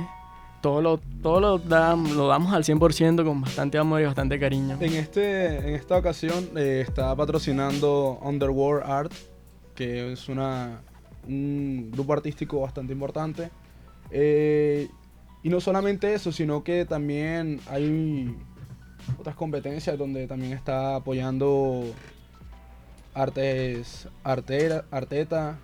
todo lo, todo lo, dam- lo damos al 100% con bastante amor y bastante cariño. En, este, en esta ocasión eh, está patrocinando Underworld Art, que es una, un grupo artístico bastante importante. Eh, y no solamente eso, sino que también hay otras competencias donde también está apoyando Artes Artera, Arteta,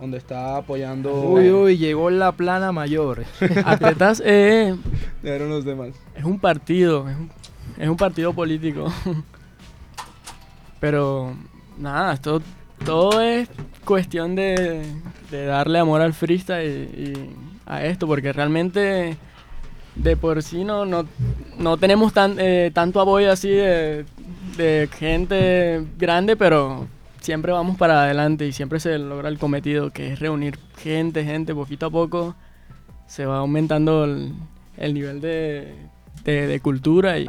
donde está apoyando... Uy, uy, llegó la plana mayor. Artetas eh, los demás. es un partido, es un, es un partido político. Pero nada, esto todo es cuestión de, de darle amor al freestyle y, y a esto, porque realmente de por sí no, no, no tenemos tan, eh, tanto apoyo así de, gente grande, pero siempre vamos para adelante y siempre se logra el cometido, que es reunir gente, gente, poquito a poco se va aumentando el, el nivel de, de, cultura y...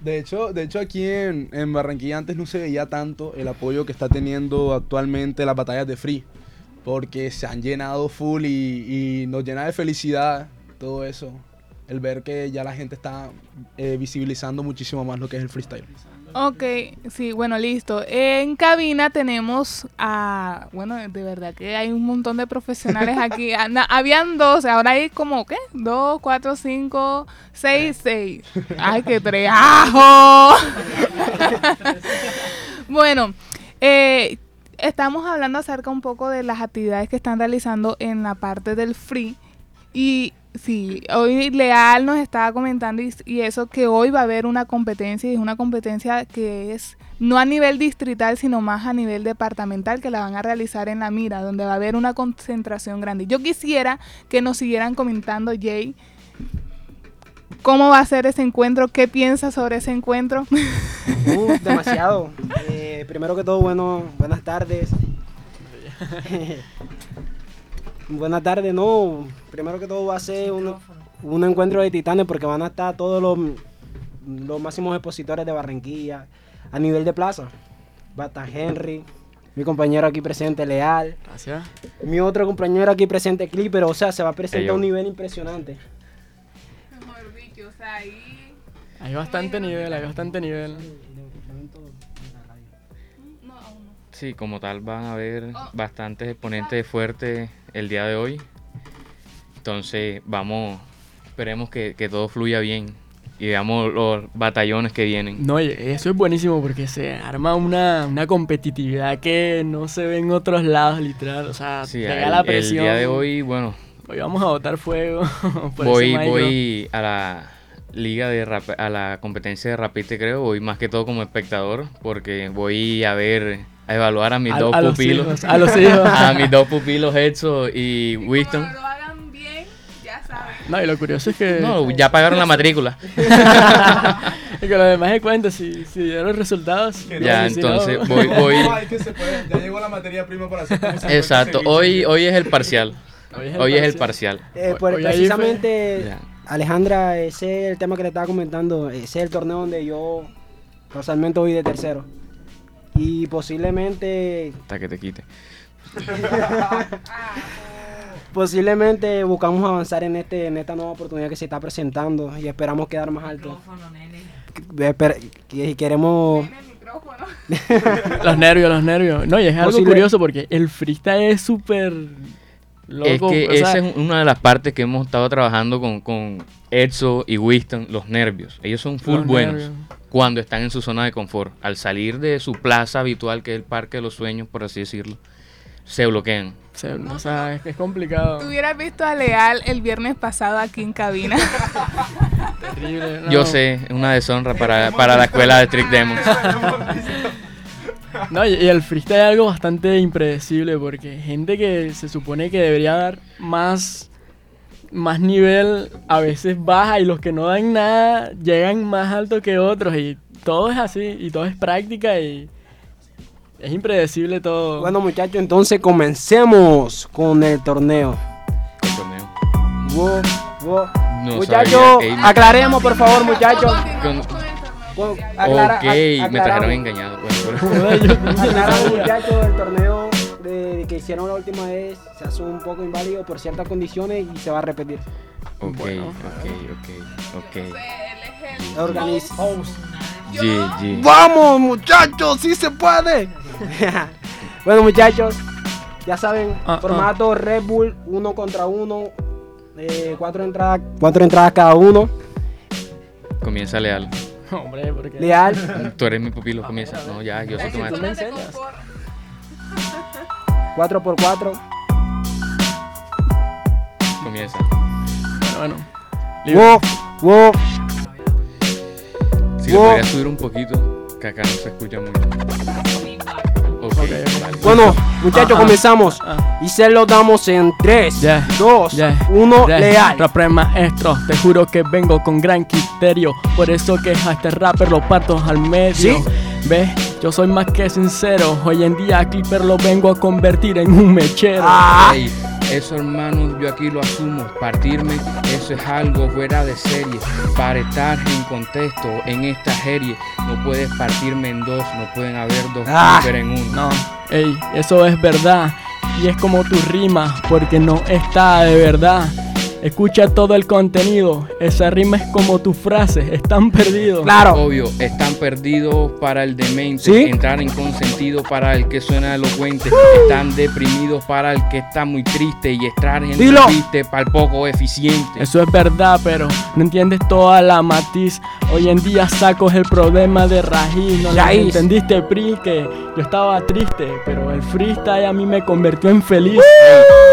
De hecho, de hecho aquí en, Barranquilla antes no se veía tanto el apoyo que está teniendo actualmente las batallas de Free. Porque se han llenado full y nos llena de felicidad todo eso. El ver que ya la gente está eh, visibilizando muchísimo más lo que es el freestyle. Ok, sí, bueno, listo. En cabina tenemos a, bueno, de verdad que hay un montón de profesionales aquí. Habían dos, ahora hay como, ¿qué? Dos, cuatro, cinco, seis, seis. ¡Ay, qué treajo! bueno, eh, estamos hablando acerca un poco de las actividades que están realizando en la parte del free y sí, hoy Leal nos estaba comentando y, y eso que hoy va a haber una competencia y es una competencia que es no a nivel distrital, sino más a nivel departamental, que la van a realizar en La Mira, donde va a haber una concentración grande. Yo quisiera que nos siguieran comentando, Jay, cómo va a ser ese encuentro, qué piensas sobre ese encuentro. Uh, demasiado. Eh, primero que todo, bueno, buenas tardes. buenas tardes, no. Primero que todo va a ser un, un encuentro de titanes porque van a estar todos los, los máximos expositores de Barranquilla a nivel de plaza. Va a estar Henry, mi compañero aquí presente, Leal. Gracias. Mi otro compañero aquí presente, Clipper. O sea, se va a presentar a un nivel impresionante. Hay bastante nivel, hay bastante nivel. Sí, como tal van a haber bastantes exponentes fuertes el día de hoy. Entonces vamos, esperemos que, que todo fluya bien y veamos los batallones que vienen. No, y eso es buenísimo porque se arma una, una competitividad que no se ve en otros lados, literal. O sea, Sí, pega el, la el presión. día de hoy, bueno, Hoy vamos a botar fuego. por voy, ese voy a la liga de rap- a la competencia de rapite creo, voy más que todo como espectador porque voy a ver, a evaluar a mis A- dos a los pupilos, hijos, a los hijos. a mis dos pupilos Edson y Winston. No, y lo curioso es que. No, ya pagaron la matrícula. y que los demás de cuenta, si, si dieron resultados. Ya, y si no- entonces voy, voy. No, hay que se puede. Ya llegó la materia prima para hacer como 50 Exacto, hoy, hoy es el parcial. Hoy es el parcial. Eh, pues, precisamente. Alejandra, ese es el tema que le estaba comentando. Ese es el torneo donde yo casualmente voy de tercero. Y posiblemente, Hasta que te quite. posiblemente buscamos avanzar en este en esta nueva oportunidad que se está presentando y esperamos quedar más alto. Que- queremos Los nervios, los nervios. No, y es algo Posible- curioso porque el freestyle es súper loco. es que o sea, esa es una de las partes que hemos estado trabajando con, con Edso y Winston, los nervios. Ellos son full buenos nervios. cuando están en su zona de confort. Al salir de su plaza habitual, que es el Parque de los Sueños, por así decirlo, se bloquean. se- o sea, es, es complicado. Tú hubieras visto a Leal el viernes pasado aquí en cabina. Terrible. no. Yo sé, es una deshonra para, para la escuela de Trick Demons. No, y, y el freestyle es algo bastante impredecible porque gente que se supone que debería dar más, más nivel a veces baja y los que no dan nada llegan más alto que otros y todo es así y todo es práctica y es impredecible todo. Bueno muchachos, entonces comencemos con el torneo. Wow, wow. No muchachos, aclaremos por favor muchachos. Con- aclara- ok, me trajeron engañado. pues, Aclaramos, muchachos, el torneo de- que hicieron la última vez se hace un poco inválido por ciertas condiciones y se va a repetir. Ok, ok, ok, ok. Organiza. Yeah, yeah. ¡Vamos, muchachos! ¡Sí se puede! bueno, muchachos, ya saben, Ah, formato Red Bull, uno contra uno, eh, cuatro, entradas, cuatro entradas cada uno. Comienza Leal. Hombre, porque... Leal. Tú eres mi pupilo, comienza. No, ya, yo soy tu Tú me maestro. enseñas. 4 por 4 Comienza. Bueno, Wow, wow. Si lo Wow. podrías subir un poquito, que acá no se escucha mucho. Bueno, muchachos, Ah, ah, comenzamos. Y se lo damos en 3, Ya, 2, ya, 1, ya. leal. Rapper maestro, te juro que vengo con gran criterio. Por eso que a este rapper lo parto al medio. ¿Sí? Ve, yo soy más que sincero. Hoy en día a Clipper lo vengo a convertir en un mechero. Ah. Eso hermano, yo aquí lo asumo. Partirme, eso es algo fuera de serie. Para estar en contexto en esta serie, no puedes partirme en dos, no pueden haber dos Ah. En uno. No, ey, eso es verdad. Y es como tu rima, porque no está de verdad. Escucha todo el contenido. Esa rima es como tu frase. Están perdidos. Obvio, están perdidos para el demente. Entrar en consentido para el que suena elocuente. Están deprimidos para el que está muy triste. Y entrar en triste para el poco eficiente. Eso es verdad, pero no entiendes toda la matiz. Hoy en día saco el problema de raíz. No entendiste, Pri, que yo estaba triste, pero el freestyle a mí me convirtió en feliz.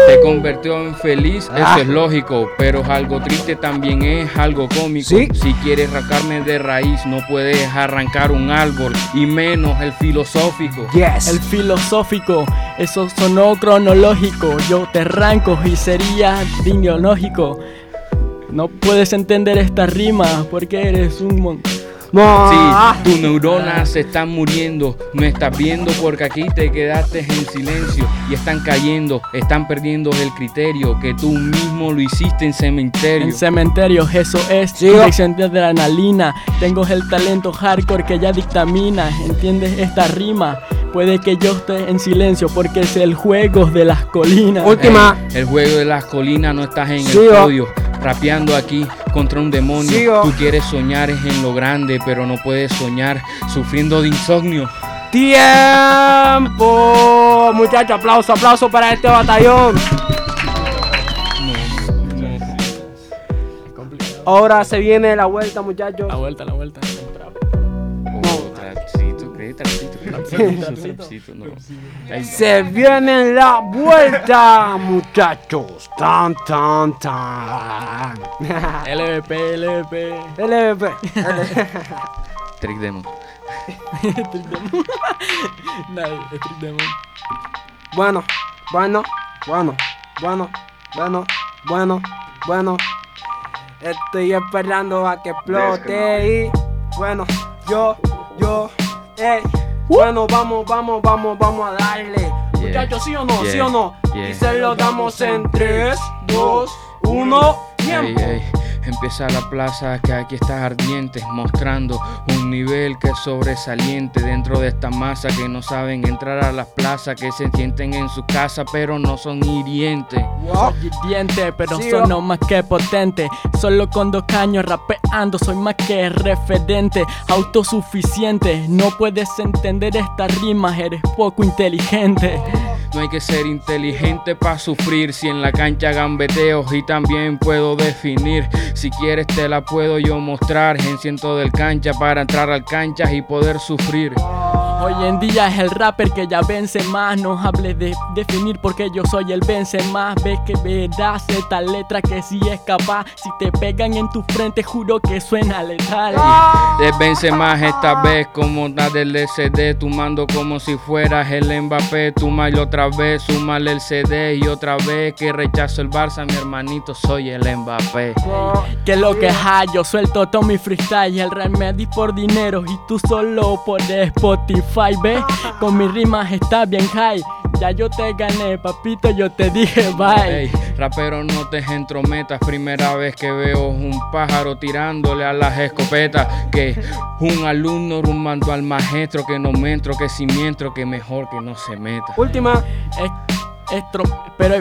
Te convirtió en feliz, Ah. eso es lógico, pero algo triste también es algo cómico. Si quieres arrancarme de raíz, no puedes arrancar un árbol, y menos el filosófico. El filosófico, eso sonó cronológico. Yo te arranco y sería ideológico. No puedes entender esta rima porque eres un mon. Sí, tus neuronas se están muriendo, no estás viendo porque aquí te quedaste en silencio y están cayendo, están perdiendo el criterio que tú mismo lo hiciste en cementerio. En cementerio, eso es inyección de adrenalina. Tengo el talento hardcore que ya dictamina. ¿Entiendes esta rima? Puede que yo esté en silencio porque es el juego de las colinas. Ey, el juego de las colinas no estás en Sigo. el podio. Rapeando aquí contra un demonio. Sigo. Tú quieres soñar es en lo grande, pero no puedes soñar sufriendo de insomnio. ¡Tiempo! Muchachos, aplauso, aplauso para este batallón. Ahora se viene la vuelta, muchachos. La vuelta, la vuelta. Se viene la vuelta, muchachos. Tan, tan, tan. LVP, LVP. LVP. Trick Demon. Trick Demon. Es Trick Demon. Bueno, bueno, bueno, bueno, bueno, bueno, bueno. Estoy esperando a que explote y bueno, yo, yo, ey. Bueno, vamos, vamos, vamos, vamos a darle. Muchachos, ¿sí o no? ¿Sí yeah, o no? yeah. Y se lo damos en 3, 2, 1, tiempo. Ey, ey, Empieza la plaza que aquí está ardiente, mostrando un nivel que es sobresaliente dentro de esta masa que no saben entrar a las plazas, que se sienten en su casa pero no son hirientes. Soy hiriente, pero Sí, soy oh. no más que potente. Solo con dos caños rapeando, soy más que referente, autosuficiente. No puedes entender estas rimas, eres poco inteligente. No hay que ser inteligente para sufrir si en la cancha gambeteos y también puedo definir. Si quieres te la puedo yo mostrar en ciento del cancha para entrar al cancha y poder sufrir. Hoy en día es el rapper que ya vence más. No hables de definir porque yo soy el vence más. Ves que verás esta letra que sí es capaz. Si te pegan en tu frente, juro que suena letal. Te vence más esta vez como la del SD, tu mando como si fueras el Mbappé, tu mal otra vez, súmale el CD y otra vez que rechazo el Barça, mi hermanito soy el Mbappé. Que lo que hay, yo suelto todo mi freestyle. El rap me di por dinero y tú solo por Spotify, ¿ves? Con mis rimas está bien high. Ya yo te gané, papito, yo te dije bye. Ey, rapero no te entrometas, primera vez que veo un pájaro tirándole a las escopetas. Que un alumno rumbando al maestro, que no me entro, que si me entro, que mejor que no se meta. Última. Estro, pero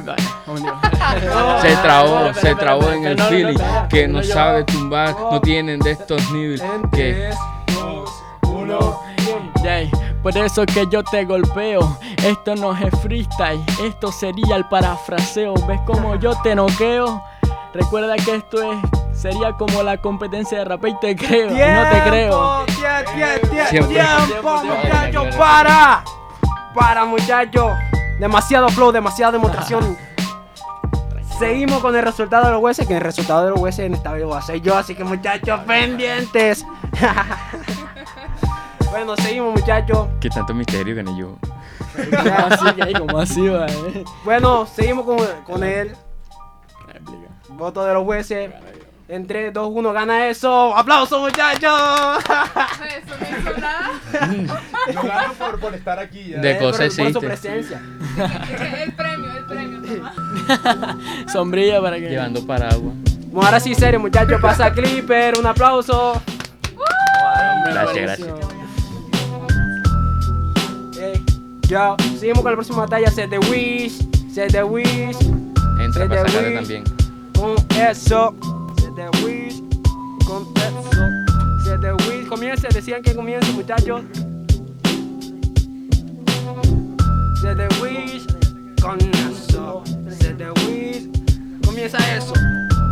oh. Se trabó, se trabó en el feeling, que no sabe tumbar, no tienen de estos niveles. Que Yay, Por eso que yo te golpeo. Esto no es freestyle, esto sería el parafraseo. ¿Ves cómo yo te noqueo? Recuerda que esto es sería como la competencia de rap y te creo. no te creo. Tiempo, tie- tie- Siempre. tiempo, muchachos, para. Para, muchachos. Demasiado flow, demasiada demostración. Seguimos con el resultado de los huesos, que el resultado de los huesos en esta vez lo voy a hacer yo, así que muchachos, pendientes. bueno, seguimos muchachos. que tanto misterio que ni yo. ¿Cómo así, gay? ¿Cómo así, va, eh? Bueno, seguimos con, con el voto de los jueces. En 3, 2, 1, gana eso. ¡Aplausos, muchachos! Yo gano por, por estar aquí ya. De Eh, cosas por- por su existe. presencia. El premio, el premio, toma. Sombrilla para que. Llevando paraguas. Bueno, ahora sí, serio, muchachos. Pasa Clipper, un aplauso. Gracias, gracias. Eh, ya, seguimos con la próxima batalla. Set the Wish. Set the Wish. Entra para the sacarle Wish. también. con eso. De Wish, con eso. Se de comience, decían que comience, muchachos. Se de Wish, con eso. Se de comienza eso.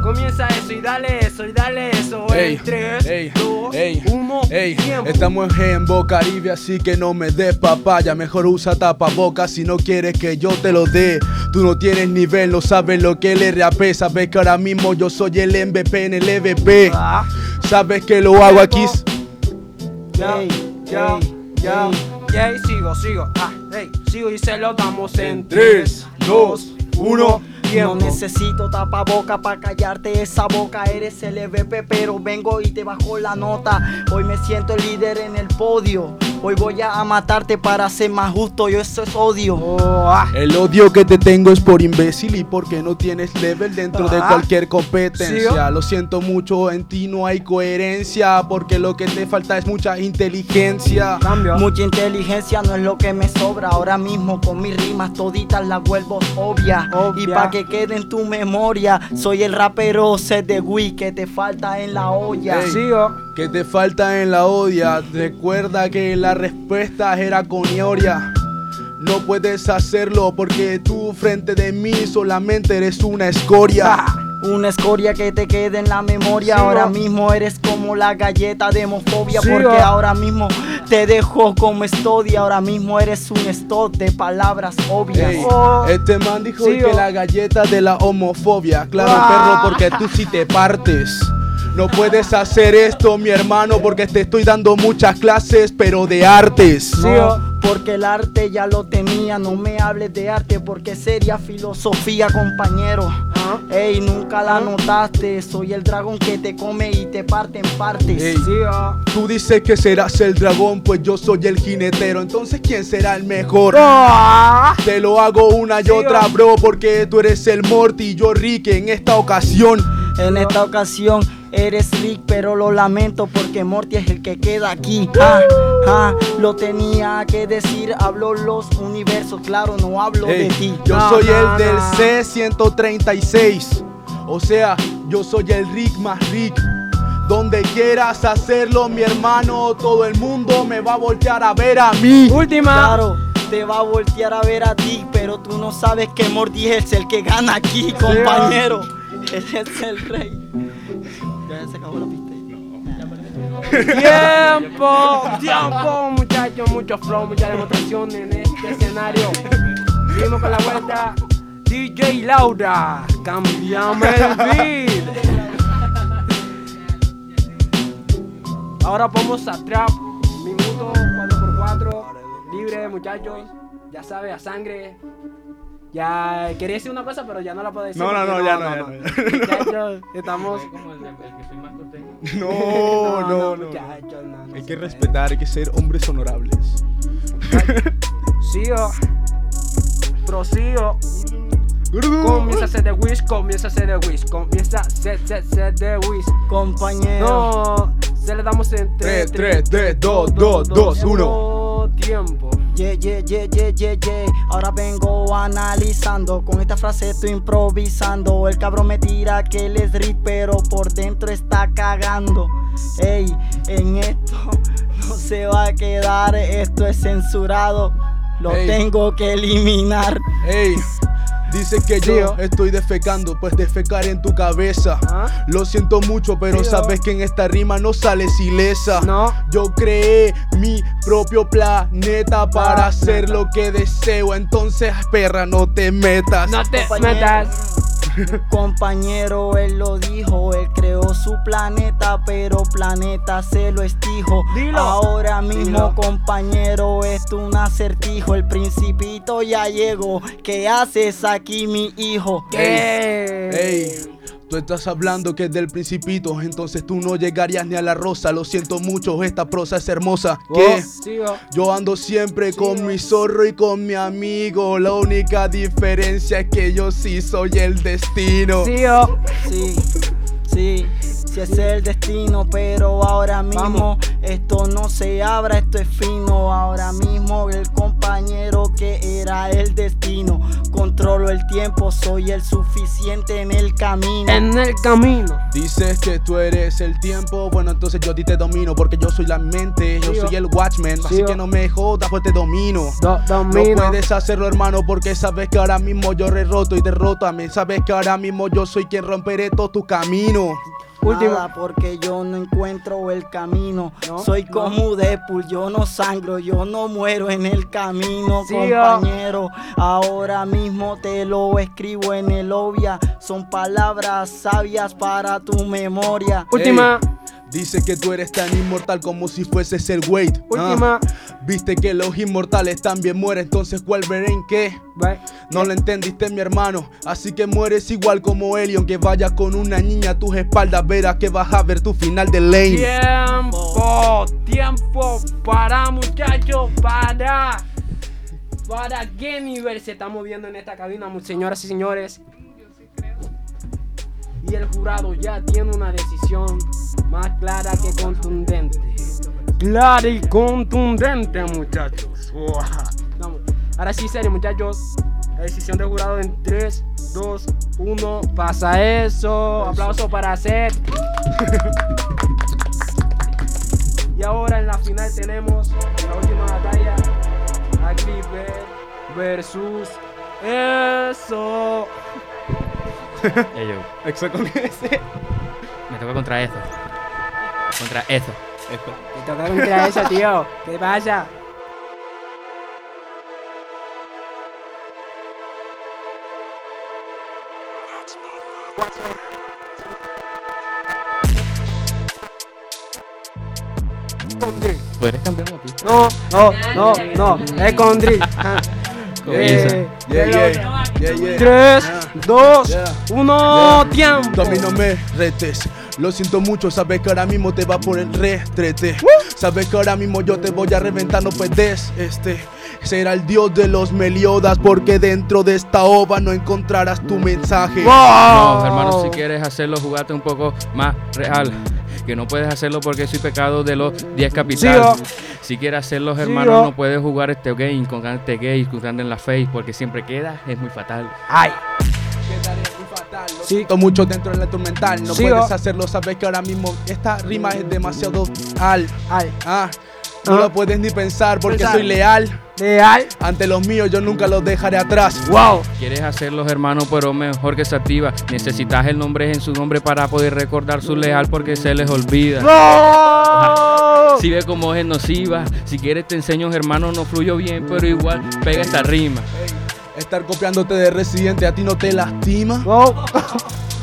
Comienza eso y dale eso y dale eso. Ey, en 3, ey, 2, ey, 1, ey, tiempo. estamos en Boca Caribe, así que no me des papaya. Mejor usa tapabocas si no quieres que yo te lo dé. Tú no tienes nivel, no sabes lo que el RAP. Sabes que ahora mismo yo soy el MVP en el EVP. Sabes que lo hago aquí. Ya, ya, ya, ya, sigo, sigo, ah, hey, sigo y se lo damos en 3, 2, 1, No necesito tapaboca para callarte esa boca. Eres el EVP, pero vengo y te bajo la nota. Hoy me siento el líder en el podio. Hoy voy a matarte para ser más justo. Yo eso es odio. El odio que te tengo es por imbécil y porque no tienes level dentro de Ah. cualquier competencia. Sí, ¿o? Lo siento mucho, en ti no hay coherencia porque lo que te falta es mucha inteligencia. Mucha inteligencia no es lo que me sobra. Ahora mismo con mis rimas toditas las vuelvo obvia. Y pa' que quede en tu memoria, soy el rapero set de Wii que te falta en la olla. Ey, que te falta en la odia. Recuerda que la respuesta era con Ioria. No puedes hacerlo porque tú frente de mí solamente eres una escoria. Una escoria que te quede en la memoria. Sí, ahora oh. mismo eres como la galleta de homofobia. Sí, porque oh. ahora mismo te dejo como estoy. Ahora mismo eres un stock de palabras obvias. Ey, este man dijo Sí, que oh. la galleta de la homofobia. Claro, Ah. perro, porque tú sí te partes. No puedes hacer esto, mi hermano, porque te estoy dando muchas clases, pero de artes. No, porque el arte ya lo tenía. No me hables de arte porque sería filosofía, compañero. Ey, nunca la notaste. Soy el dragón que te come y te parte en partes. Ey, Tú dices que serás el dragón, pues yo soy el jinetero. Entonces, ¿quién será el mejor? Te lo hago una y otra, bro, porque tú eres el Morty y yo Rick en esta ocasión. En esta ocasión eres Rick, pero lo lamento porque Morty es el que queda aquí. Ah, ah, lo tenía que decir, hablo los universos, claro, no hablo de ti. Yo soy el del no. C136. O sea, yo soy el Rick más Rick. Donde quieras hacerlo, mi hermano, todo el mundo me va a voltear a ver a mí. Última. Claro, te va a voltear a ver a ti, pero tú no sabes que Morty es el que gana aquí, compañero. Él es el rey. Se acabó la pista. Tiempo, tiempo, muchachos, mucho flow, mucha demostración en este escenario. Seguimos con la vuelta. DJ Laura, cambiame el beat. Ahora vamos a trap, minuto 4x4, libre muchachos, ya sabe, a sangre. Ya quería decir una cosa, pero ya no la puedo decir. No, no, no, ya no, ya no. Muchachos, estamos. No, no, no. muchachos, no, no Hay que respetar, hay que ser hombres honorables. Sigo. Prosigo. Comienza a ser de Wish, comienza a ser de Wish, comienza a ser, ser, ser de Wish. Compañero. No, se le damos en 3, Tres, tres, dos, dos, dos, uno. Tiempo. Yeah, yeah, yeah, yeah, yeah, yeah. Ahora vengo analizando. Con esta frase estoy improvisando. El cabrón me tira que él es Rick, pero por dentro está cagando. Ey, en esto no se va a quedar. Esto es censurado. Lo Ey. tengo que eliminar. Ey, dice que yo estoy defecando, pues defecar en tu cabeza. Lo siento mucho, pero sabes que en esta rima no sales ilesa. Yo creé mi propio planeta para hacer lo que deseo. Entonces, perra, no te metas. No te Compañero. Compañero, él lo dijo, él creó su planeta, pero planeta se lo estijo. Dilo. Ahora mismo, Dilo. compañero, es un acertijo. El principito ya llegó. ¿Qué haces aquí, mi hijo? Ey, ey, tú estás hablando que es del principito, entonces tú no llegarías ni a la rosa. Lo siento mucho, esta prosa es hermosa. ¿Qué? Sigo. Yo ando siempre con mi zorro y con mi amigo. La única diferencia es que yo sí soy el destino. Sigo. Sí, sí, sí es el destino, pero ahora mismo esto no se abra, esto es fino. Ahora mismo el compañero que era el destino, controlo el tiempo, soy el suficiente en el camino. En el camino. Dices que tú eres el tiempo, bueno entonces yo a ti te domino porque yo soy la mente, yo soy el watchman, Sí, así que no me jodas pues te domino. Do- domino. No puedes hacerlo hermano porque sabes que ahora mismo yo re roto y derroto a mí, sabes que ahora mismo yo soy quien romperé todo tu camino. Nada, porque yo no encuentro el camino. Soy como Deadpool, yo no sangro, yo no muero en el camino, Sí, compañero. Ahora mismo te lo escribo en el obvia. Son palabras sabias para tu memoria. Última. Dice que tú eres tan inmortal como si fueses el Wade. Última. Ah, Viste que los inmortales también mueren, entonces Wolverine qué? No lo entendiste mi hermano, así que mueres igual como él y aunque vayas con una niña a tus espaldas verás que vas a ver tu final de lane. Tiempo, tiempo para muchachos, para. ¿Para qué nivel se está moviendo en esta cabina, señoras y señores? Y el jurado ya tiene una decisión más clara que contundente. Clara y contundente, muchachos. Vamos. Ahora sí, serio, muchachos. La decisión del jurado en 3, 2, 1. Pasa eso. Aplauso para Seth. Y ahora en la final tenemos la última batalla. Agripe versus eso. Yo. Exo con ese. Me toca contra eso. Contra eso. Te toca contra eso, tío. ¿Qué pasa? No, no, no, no. Es con drill. Ah. Comienza. Eh, Yeah, el yeah, yeah, yeah. Tres, Yeah. dos, Yeah. uno, tiempo. Tú a mí no me retes. Lo siento mucho, sabes que ahora mismo te va por el retrete. Sabes que ahora mismo yo te voy a reventar, no puedes. Este será el dios de los Meliodas, porque dentro de esta ova no encontrarás tu mensaje. No, hermano, si quieres hacerlo, jugate un poco más real. Que no puedes hacerlo porque soy pecado de los 10 capitales. oh. Si quieres hacerlo, Sí, hermano, oh. no puedes jugar este game con este gay, jugando en la face, porque siempre queda, es muy fatal. Ay. Siento mucho dentro del instrumental, no Sí, puedes oh. hacerlo, sabes que ahora mismo esta rima es demasiado al. Al. Ah, no Ah. lo puedes ni pensar porque Pensar. soy leal. Leal. Ante los míos yo nunca los dejaré atrás. Wow. Quieres hacerlo, hermano, pero mejor que se activa. Necesitas el nombre en su nombre para poder recordar su leal porque se les olvida. Ajá. Si ve cómo es nociva, si quieres te enseño, hermano, no fluyo bien, pero igual pega esta rima. Estar copiándote de residente a ti no te lastima.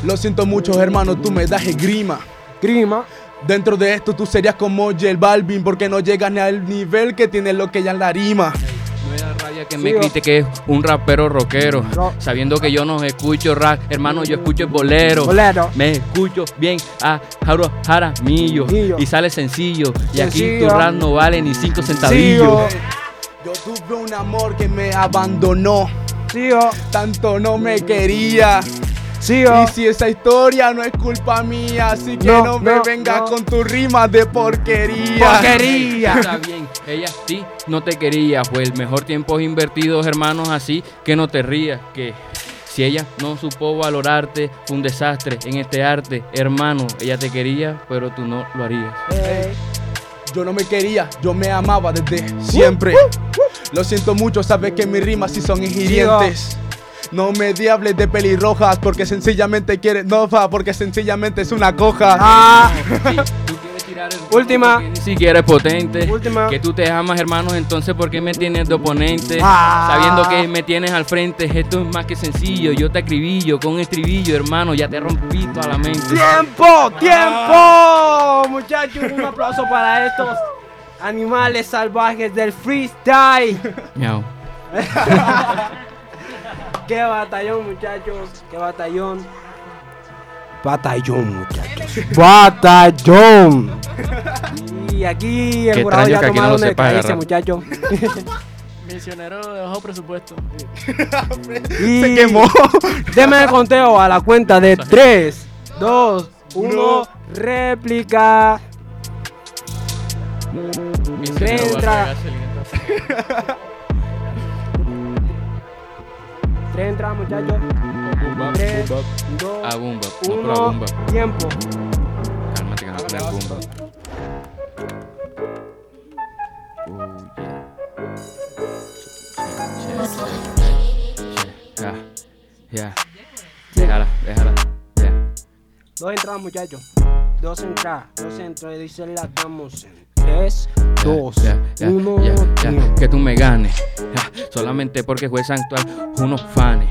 Lo siento mucho, hermano, tú me das grima. Grima. Dentro de esto tú serías como J Balvin porque no llegas ni al nivel que tiene lo que ya en la rima. No rabia que me grite que es un rapero rockero. Sabiendo que yo no escucho rap, hermano, yo escucho el bolero. Bolero. Me escucho bien a Jauro Jaramillo. Y sale sencillo. Y aquí tu rap no vale ni cinco centavillos. Yo tuve un amor que me abandonó. Sí, oh. Tanto no me quería. Sí, oh. Y si esa historia no es culpa mía, así que No, no, me no, vengas no. con tu rima de porquería. Está bien, ella ti no te quería. Fue el mejor tiempo invertidos, hermanos, así que no te rías. Que si ella no supo valorarte, fue un desastre en este arte. Hermano, ella te quería, pero tú no lo harías. Yo no me quería, yo me amaba desde siempre. Lo siento mucho, sabes que mis rimas sí son ingirientes. No me diables de pelirrojas porque sencillamente quieres. No, fa, porque sencillamente es una coja. Ah. Última. Ni siquiera es potente. Que tú te amas, hermanos, entonces ¿por qué me tienes de oponente? Ah. Sabiendo que me tienes al frente, esto es más que sencillo. Yo te acribillo con estribillo, hermano, ya te rompí toda la mente. ¡Tiempo! ¡Tiempo! Muchachos, un aplauso para estos animales salvajes del freestyle. Miau. ¡Qué batallón, muchachos! ¡Qué batallón! Batallón, muchachos. ¡Batallón! Y aquí el Qué jurado ya que ha aquí no tomado lo una sepa agarrar. muchachos. Misionero de bajo presupuesto. Y Se quemó. Deme el conteo a la cuenta de 3, 2, 1, réplica. Misionero Entra. bajo gasolina. Entradas, muchachos. Tres, dos, A boom bap, no, a bap. tiempo. Cálmate que no poner boom bap. Ya, ya. Déjala, déjala. Ya. Dos entradas, muchachos. Dos entradas. Dos entradas. Dice la damos en tres, dos, Ya, ya, uno, ya, ya, tiempo. que tú me ganes. Solamente porque juez actual, unos fanes.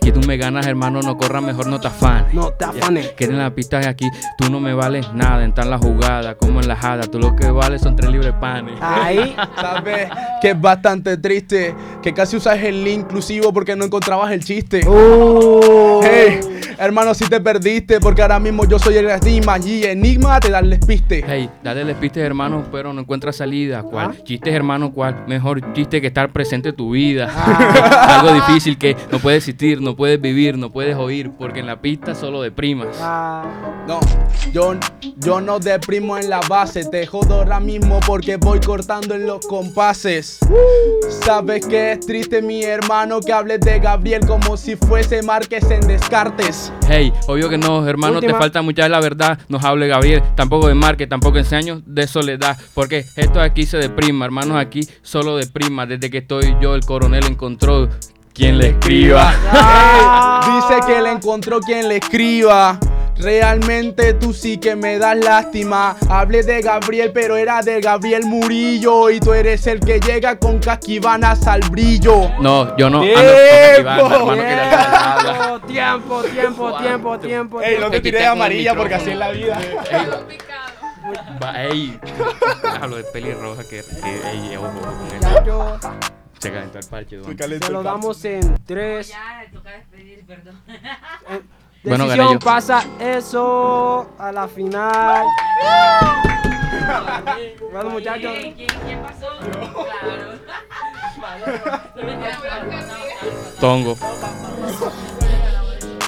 Que tú me ganas, hermano, no corra mejor, no te afanes. No te afanes. Que en la pista de aquí, tú no me vales nada. En tan la jugada como en la jada, tú lo que vales son tres libres panes. Ahí. ¿Sabes? Que es bastante triste. Que casi usas el link inclusivo porque no encontrabas el chiste. Oh. Hey, hermano, si te perdiste. Porque ahora mismo yo soy el estigma y enigma te dan piste. Hey, dale el piste, hermano, pero no encuentras salida. ¿Cuál? Ah. Chiste, hermano, ¿cuál? Mejor chiste que estar presente en tu vida. Ah. Algo difícil que no puedes existir, no puedes vivir, no puedes oír, porque en la pista solo deprimas. Ah. No, yo, yo no deprimo en la base. Te jodo ahora mismo porque voy cortando en los compases. Sabes que es triste, mi hermano, que hables de Gabriel como si fuese Márquez en Descartes. Hey, obvio que no, hermano, Última. te falta mucha de la verdad. Nos hable Gabriel, tampoco de Marque, tampoco en años de soledad. Porque esto aquí se deprima, hermanos, aquí solo deprima. Desde que estoy yo, el coronel encontró quien le escriba. Dice que le encontró quien le escriba. Realmente tú sí que me das lástima. Hablé de Gabriel, pero era de Gabriel Murillo. Y tú eres el que llega con casquivanas al brillo. No, yo no ando ¡Tiempo! con hermano, que dale la habla. Tiempo, tiempo, tiempo, tiempo. Ey, no te tiré de amarilla porque así es la vida. Va, ey, hablo de pelirroja que, que ey, ojo, ojo con eso. Muchachos, Se calentó el parche, Duan. se lo damos en tres. Eh, Bueno, gané decisión yo. pasa eso a la final. bueno, muchachos. Tongo.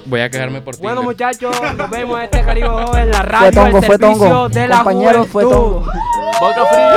Voy a quejarme por ti. Bueno, muchachos, nos vemos este Caribe Joven en la Fue radio tongo, del fue servicio tongo. de la Compañero, fue juventud. tongo. Boca fría.